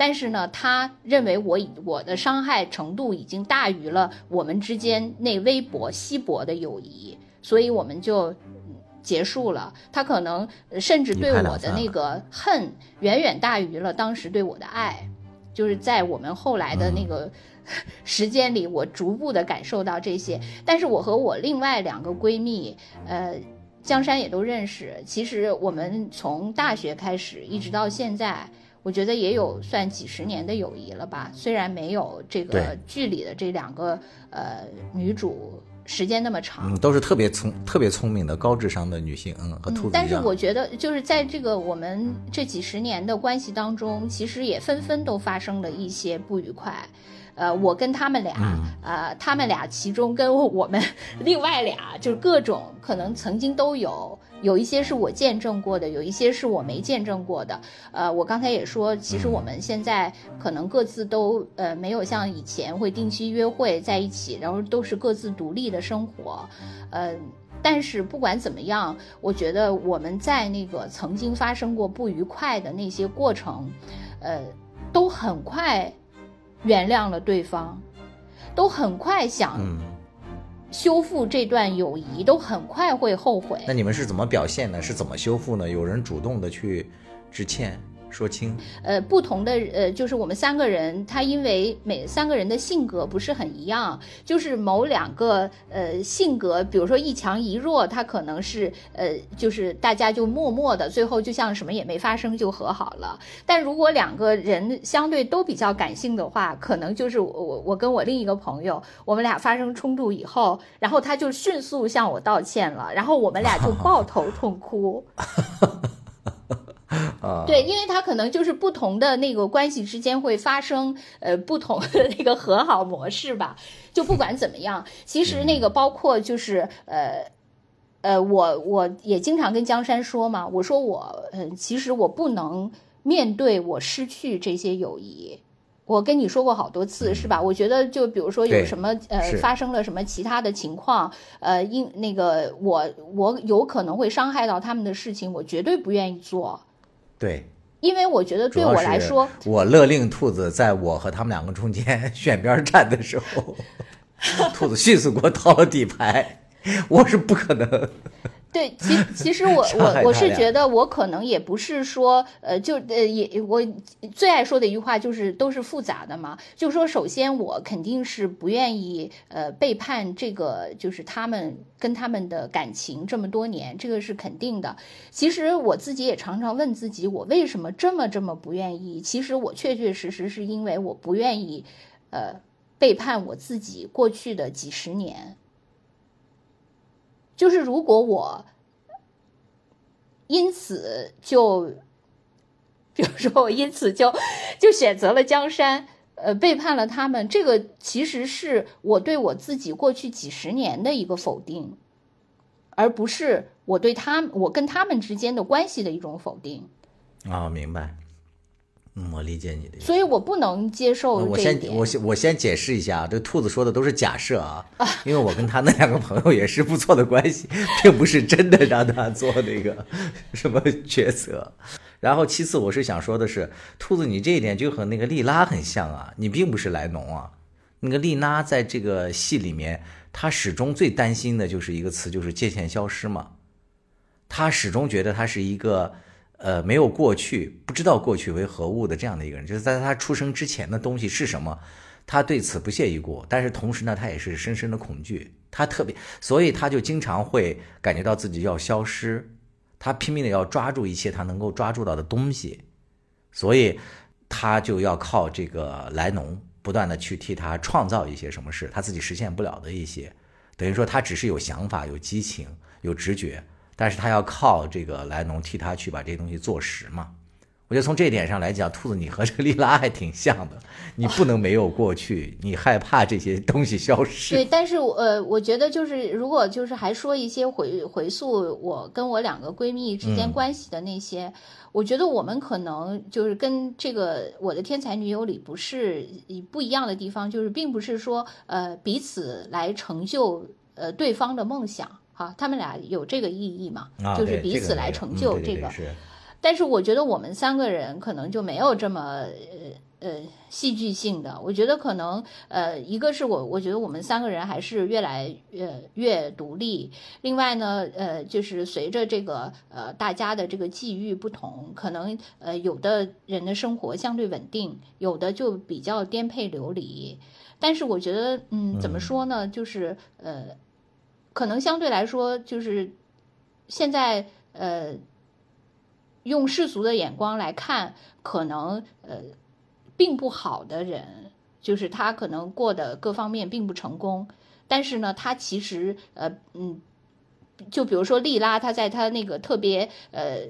但是呢，他认为我我的伤害程度已经大于了我们之间那微薄稀薄的友谊，所以我们就结束了。他可能甚至对我的那个恨远远大于了当时对我的爱，就是在我们后来的那个 时间里，我逐步的感受到这些。但是我和我另外两个闺蜜，呃。江山也都认识，其实我们从大学开始一直到现在，我觉得也有算几十年的友谊了吧。虽然没有这个剧里的这两个呃女主时间那么长，嗯，都是特别聪特别聪明的高智商的女性，嗯，和兔子但是我觉得就是在这个我们这几十年的关系当中，其实也纷纷都发生了一些不愉快。呃，我跟他们俩，呃，他们俩其中跟我们 另外俩，就是各种可能曾经都有，有一些是我见证过的，有一些是我没见证过的。呃，我刚才也说，其实我们现在可能各自都呃没有像以前会定期约会在一起，然后都是各自独立的生活。呃，但是不管怎么样，我觉得我们在那个曾经发生过不愉快的那些过程，呃，都很快。原谅了对方，都很快想修复这段友谊，都很快会后悔。那你们是怎么表现呢？是怎么修复呢？有人主动的去致歉？说清，呃，不同的，呃，就是我们三个人，他因为每三个人的性格不是很一样，就是某两个，呃，性格，比如说一强一弱，他可能是，呃，就是大家就默默的，最后就像什么也没发生就和好了。但如果两个人相对都比较感性的话，可能就是我我跟我另一个朋友，我们俩发生冲突以后，然后他就迅速向我道歉了，然后我们俩就抱头痛哭。啊，对，因为他可能就是不同的那个关系之间会发生呃不同的那个和好模式吧。就不管怎么样，其实那个包括就是呃呃，我我也经常跟江山说嘛，我说我嗯，其实我不能面对我失去这些友谊。我跟你说过好多次是吧？我觉得就比如说有什么呃发生了什么其他的情况，呃，因那个我我有可能会伤害到他们的事情，我绝对不愿意做。对，因为我觉得对我来说，我勒令兔子在我和他们两个中间 选边站的时候，兔子迅速给我掏了底牌，我是不可能。对，其其实我 我我是觉得我可能也不是说，呃，就呃也我最爱说的一句话就是都是复杂的嘛。就是说，首先我肯定是不愿意呃背叛这个，就是他们跟他们的感情这么多年，这个是肯定的。其实我自己也常常问自己，我为什么这么这么不愿意？其实我确确实实是因为我不愿意，呃，背叛我自己过去的几十年。就是如果我因此就，比如说我因此就就选择了江山，呃，背叛了他们，这个其实是我对我自己过去几十年的一个否定，而不是我对他我跟他们之间的关系的一种否定。啊，明白。嗯，我理解你的意思，所以我不能接受我先我先我先解释一下，这兔子说的都是假设啊，因为我跟他那两个朋友也是不错的关系，并不是真的让他做那个什么角色。然后其次，我是想说的是，兔子你这一点就和那个莉拉很像啊，你并不是莱农啊。那个莉拉在这个戏里面，她始终最担心的就是一个词，就是界限消失嘛。她始终觉得她是一个。呃，没有过去，不知道过去为何物的这样的一个人，就是在他出生之前的东西是什么，他对此不屑一顾。但是同时呢，他也是深深的恐惧，他特别，所以他就经常会感觉到自己要消失，他拼命的要抓住一切他能够抓住到的东西，所以他就要靠这个莱农不断的去替他创造一些什么事，他自己实现不了的一些，等于说他只是有想法、有激情、有直觉。但是他要靠这个莱农替他去把这些东西做实嘛？我觉得从这一点上来讲，兔子你和这个莉拉还挺像的。你不能没有过去，你害怕这些东西消失。对，但是呃，我觉得就是如果就是还说一些回回溯我跟我两个闺蜜之间关系的那些，我觉得我们可能就是跟这个我的天才女友里不是不一样的地方，就是并不是说呃彼此来成就呃对方的梦想。哈，他们俩有这个意义嘛，啊就是彼此来成就这个。但是我觉得我们三个人可能就没有这么呃呃戏剧性的。我觉得可能呃，一个是我我觉得我们三个人还是越来越越独立。另外呢，呃，就是随着这个呃大家的这个际遇不同，可能呃有的人的生活相对稳定，有的就比较颠沛流离。但是我觉得，嗯，怎么说呢？就是呃，可能相对来说，就是现在呃。用世俗的眼光来看，可能呃并不好的人，就是他可能过的各方面并不成功，但是呢，他其实呃嗯，就比如说莉拉，他在他那个特别呃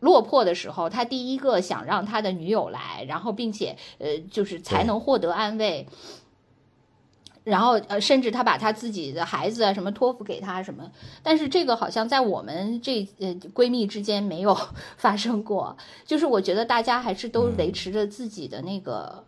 落魄的时候，他第一个想让他的女友来，然后并且呃就是才能获得安慰。然后呃，甚至他把他自己的孩子啊什么托付给他什么，但是这个好像在我们这呃闺蜜之间没有 发生过。就是我觉得大家还是都维持着自己的那个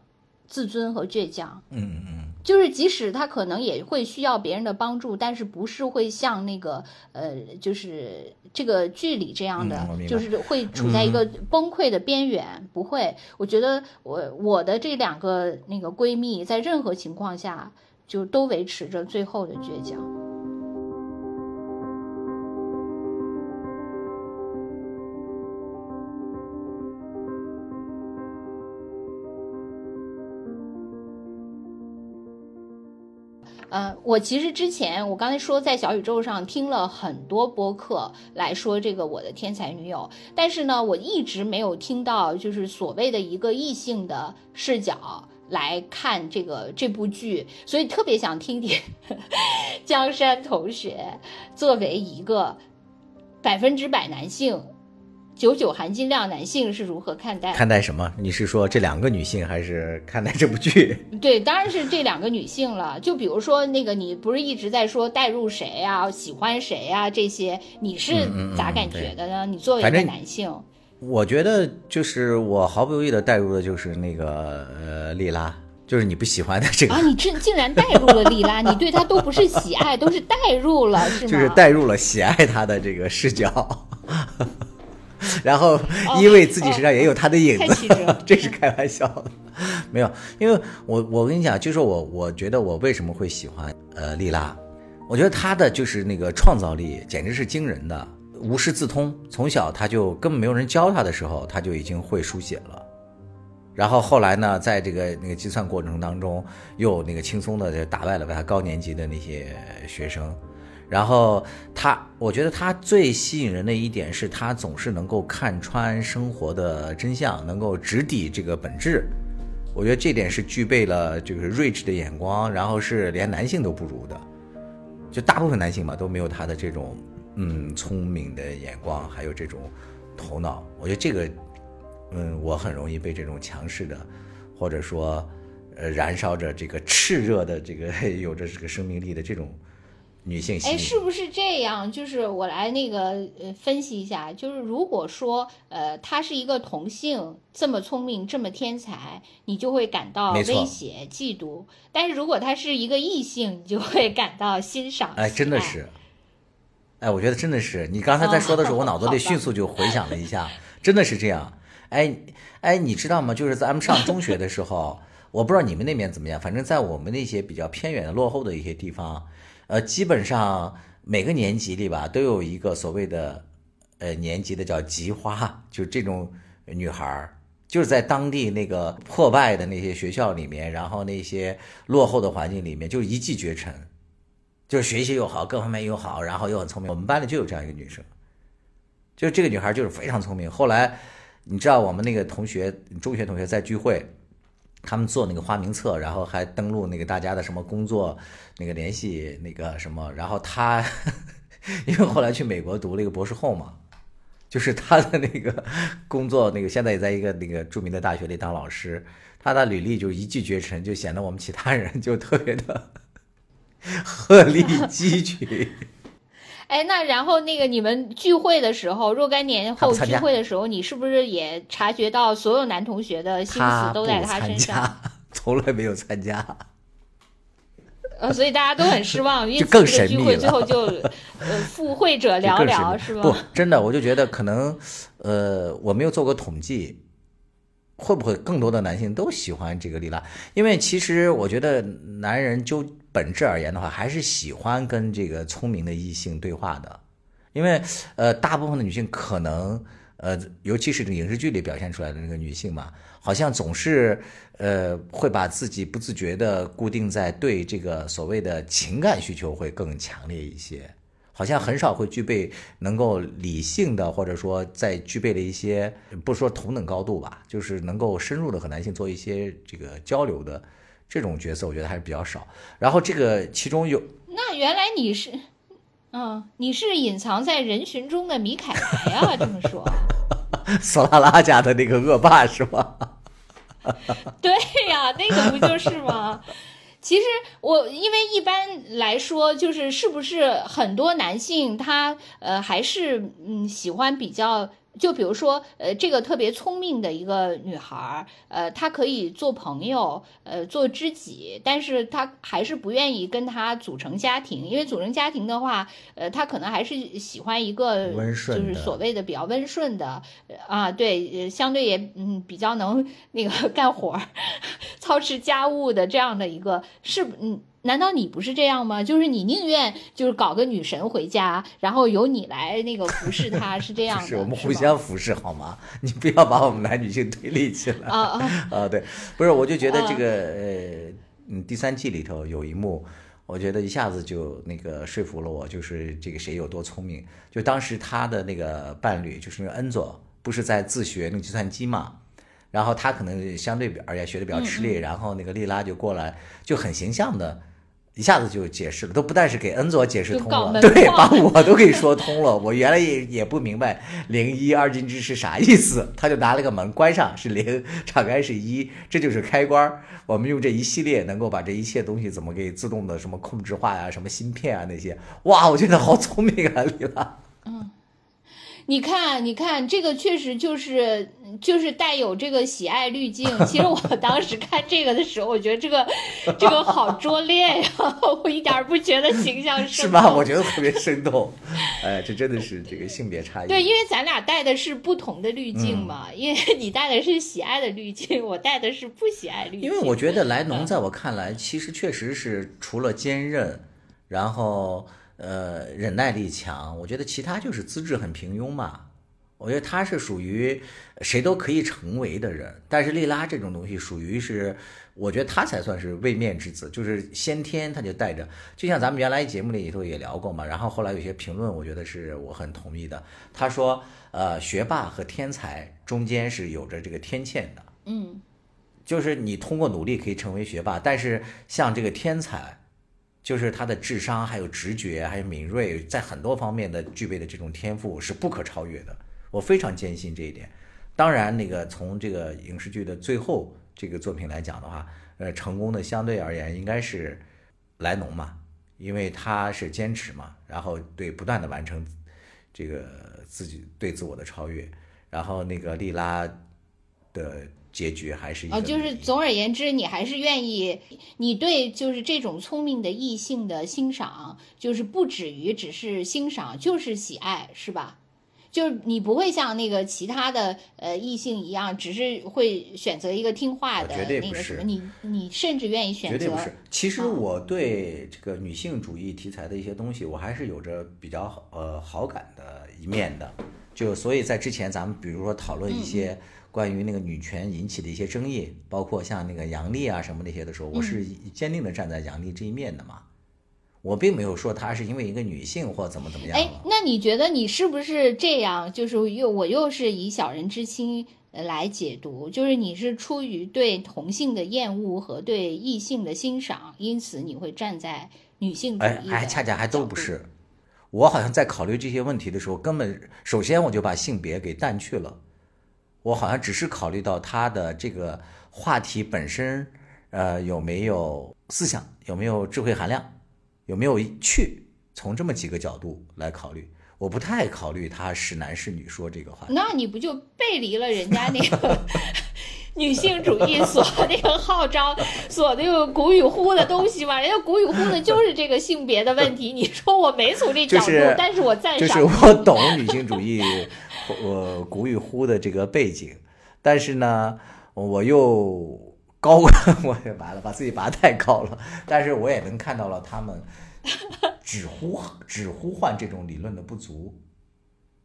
自尊和倔强。嗯嗯嗯，就是即使他可能也会需要别人的帮助，但是不是会像那个呃，就是这个剧里这样的，就是会处在一个崩溃的边缘。不会，我觉得我我的这两个那个闺蜜在任何情况下就都维持着最后的倔强。呃，我其实之前我刚才说在小宇宙上听了很多播客来说这个我的天才女友，但是呢，我一直没有听到就是所谓的一个异性的视角来看这个这部剧，所以特别想听听 江山同学作为一个百分之百男性。九九含金量男性是如何看待？看待什么？你是说这两个女性，还是看待这部剧？对，当然是这两个女性了。就比如说那个，你不是一直在说代入谁啊、喜欢谁啊、这些，你是咋感觉的呢？你作为一个反正男性，我觉得就是我毫不犹豫的带入的就是那个呃莉拉，就是你不喜欢的这个，啊，你竟 竟然带入了莉拉，你对她都不是喜爱，都是带入了，是吗？就是带入了喜爱她的这个视角。然后，因为自己身上也有她的影子，这是开玩笑的，没有，因为我我跟你讲，就是我我觉得我为什么会喜欢呃莉拉，我觉得她的就是那个创造力简直是惊人的，无师自通，从小他就根本没有人教他的时候，他就已经会书写了。然后后来呢，在这个那个计算过程当中，又那个轻松的打败了他高年级的那些学生。然后他，我觉得他最吸引人的一点是他总是能够看穿生活的真相，能够直抵这个本质。我觉得这点是具备了这个睿智的眼光，然后是连男性都不如的。就大部分男性嘛都没有他的这种嗯聪明的眼光，还有这种头脑。我觉得这个嗯，我很容易被这种强势的，或者说呃燃烧着这个炽热的这个 有着这个生命力的这种女性吸哎，引。是不是这样？就是我来那个呃分析一下，就是如果说呃她是一个同性，这么聪明，这么天才，你就会感到威胁、嫉妒；但是如果她是一个异性，你就会感到欣赏。哎，真的是，哎，我觉得真的是。你刚才在说的时候，哦我脑子里迅速就回想了一下，真的是这样。哎哎，你知道吗？就是咱们上中学的时候，我不知道你们那边怎么样，反正在我们那些比较偏远的、落后的一些地方，呃，基本上每个年级里吧，都有一个所谓的呃年级的叫吉花，就这种女孩儿。就是在当地那个破败的那些学校里面，然后那些落后的环境里面，就一骑绝尘，就是学习又好，各方面又好，然后又很聪明。我们班里就有这样一个女生，就这个女孩就是非常聪明。后来你知道我们那个同学，中学同学在聚会，他们做那个花名册，然后还登录那个大家的什么工作那个联系那个什么，然后她 因为后来去美国读了一个博士后嘛。就是她的那个工作，那个现在也在一个那个著名的大学里当老师，她的履历就一骑绝尘，就显得我们其他人就特别的 鹤立鸡群。哎，那然后那个你们聚会的时候，若干年后聚会的时候，你是不是也察觉到所有男同学的心思都在他身上？从来没有参加。呃，所以大家都很失望，因为这个聚会。最后就呃，赴会者寥寥，是吧？不，真的，我就觉得可能，呃，我没有做过统计，会不会更多的男性都喜欢这个莉拉？因为其实我觉得男人就本质而言的话，还是喜欢跟这个聪明的异性对话的，因为呃，大部分的女性可能。呃，尤其是影视剧里表现出来的那个女性嘛，好像总是呃会把自己不自觉的固定在对这个所谓的情感需求会更强烈一些，好像很少会具备能够理性的或者说在具备了一些不说同等高度吧，就是能够深入的和男性做一些这个交流的这种角色，我觉得还是比较少。然后这个其中有那原来你是。嗯，你是隐藏在人群中的米凯莱啊？这么说，索拉拉家的那个恶霸是吗？对呀，那个不就是吗？其实我因为一般来说，就是是不是很多男性他呃还是嗯喜欢比较。就比如说，呃，这个特别聪明的一个女孩儿，呃，她可以做朋友，呃，做知己，但是她还是不愿意跟他组成家庭，因为组成家庭的话，呃，她可能还是喜欢一个就是所谓的比较温顺的，啊，对，相对也嗯比较能 那个干活、操持家务的这样的一个，是嗯。难道你不是这样吗？就是你宁愿就是搞个女神回家，然后由你来那个服侍她，是这样的。是我们互相服侍好吗？你不要把我们男女性对立起来。啊 啊 啊！对，不是，我就觉得这个呃，嗯，第三季里头有一幕，我觉得一下子就那个说服了我，就是这个谁有多聪明。就当时他的那个伴侣，就是那个恩佐，不是在自学那个计算机嘛？然后他可能相对而言学的比较吃力，然后那个丽拉就过来，就很形象的。一下子就解释了，都不但是给恩佐解释通了，对，把我都给说通了。我原来也也不明白零一二进制是啥意思，他就拿了个门关上是零，敞开是一，这就是开关。我们用这一系列能够把这一切东西怎么给自动的什么控制化呀，什么芯片啊那些，哇，我觉得好聪明啊，李拉。嗯。你看，你看，这个确实就是就是带有这个喜爱滤镜。其实我 当时看这个的时候，我觉得这个这个好拙劣呀，我一点不觉得形象。是吧？我觉得特别生动。哎，这真的是这个性别差异。对，因为咱俩带的是不同的滤镜嘛。因为你带的是喜爱的滤镜，我带的是不喜爱滤镜。因为我觉得莱农在我看来，其实确实是除了坚韧，然后。呃，忍耐力强，我觉得其他就是资质很平庸嘛。我觉得他是属于谁都可以成为的人，但是利拉这种东西属于是，我觉得他才算是位面之子，就是先天他就带着。就像咱们原来节目里头也聊过嘛，然后后来有些评论，我觉得是我很同意的。他说，呃，学霸和天才中间是有着这个天堑的，嗯，就是你通过努力可以成为学霸，但是像这个天才。就是他的智商，还有直觉，还有敏锐，在很多方面的具备的这种天赋是不可超越的。我非常坚信这一点。当然，那个从这个影视剧的最后这个作品来讲的话，呃，成功的相对而言应该是莱农嘛，因为他是坚持嘛，然后对不断的完成这个自己对自我的超越，然后那个莉拉的。结局还是哦，就是总而言之，你还是愿意，你对就是这种聪明的异性的欣赏，就是不止于只是欣赏，就是喜爱，是吧？就是你不会像那个其他的呃异性一样，只是会选择一个听话的那个什么，你你甚至愿意选择。绝对不是。其实我对这个女性主义题材的一些东西，我还是有着比较呃好感的一面的。就所以在之前咱们比如说讨论一些。关于那个女权引起的一些争议，包括像那个杨丽啊什么那些的时候，我是坚定的站在杨丽这一面的嘛。我并没有说她是因为一个女性或怎么怎么样。哎，那你觉得你是不是这样？就是又我又是以小人之心来解读，就是你是出于对同性的厌恶和对异性的欣赏，因此你会站在女性主义。哎，恰恰还都不是。我好像在考虑这些问题的时候，根本首先我就把性别给淡去了。我好像只是考虑到他的这个话题本身，呃，有没有思想，有没有智慧含量，有没有趣，从这么几个角度来考虑。我不太考虑他是男是女说这个话。那你不就背离了人家那个，女性主义所 那个号召，所那个鼓与呼的东西嘛，人家鼓与呼的就是这个性别的问题。你说我没从这角度，但是我赞赏。就是我懂女性主义，呃鼓与呼的这个背景，但是呢，我又高，我也完了，把自己拔太高了。但是我也能看到了他们只呼只呼唤这种理论的不足，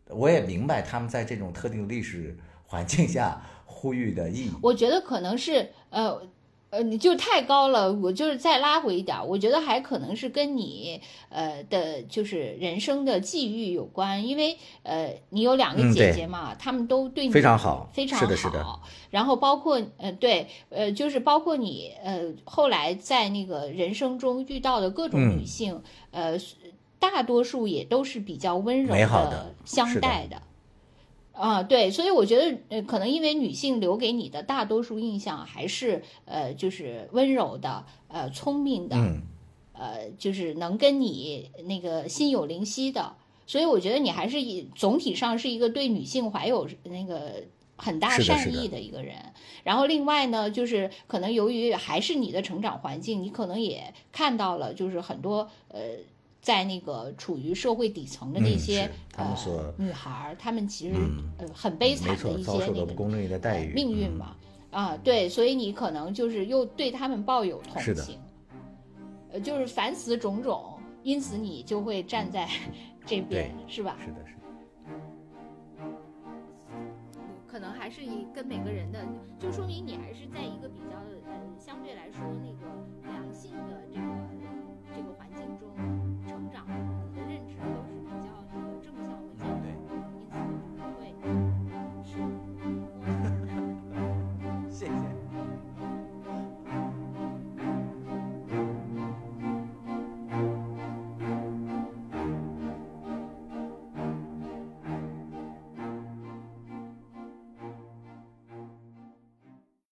我也明白他们在这种特定历史环境下。呼吁的意义，我觉得可能是呃呃，你就太高了。我就是再拉回一点，我觉得还可能是跟你呃的，就是人生的际遇有关。因为呃，你有两个姐姐嘛，她们都对你非常好，非常好。是的，是的。然后包括呃，对呃，就是包括你呃，后来在那个人生中遇到的各种女性，呃，大多数也都是比较温柔的相待的。啊，对，所以我觉得，呃，可能因为女性留给你的大多数印象还是，呃，就是温柔的，呃，聪明的，呃，就是能跟你那个心有灵犀的，所以我觉得你还是以总体上是一个对女性怀有那个很大善意的一个人。然后另外呢，就是可能由于还是你的成长环境，你可能也看到了，就是很多呃。在那个处于社会底层的那些呃女孩儿，她们其实呃很悲惨的一些那个命运嘛啊，对，所以你可能就是又对他们抱有同情，呃，就是凡此种种，因此你就会站在这边，是吧？是的，是的。可能还是以跟每个人的，就说明你还是在一个比较呃相对来说那。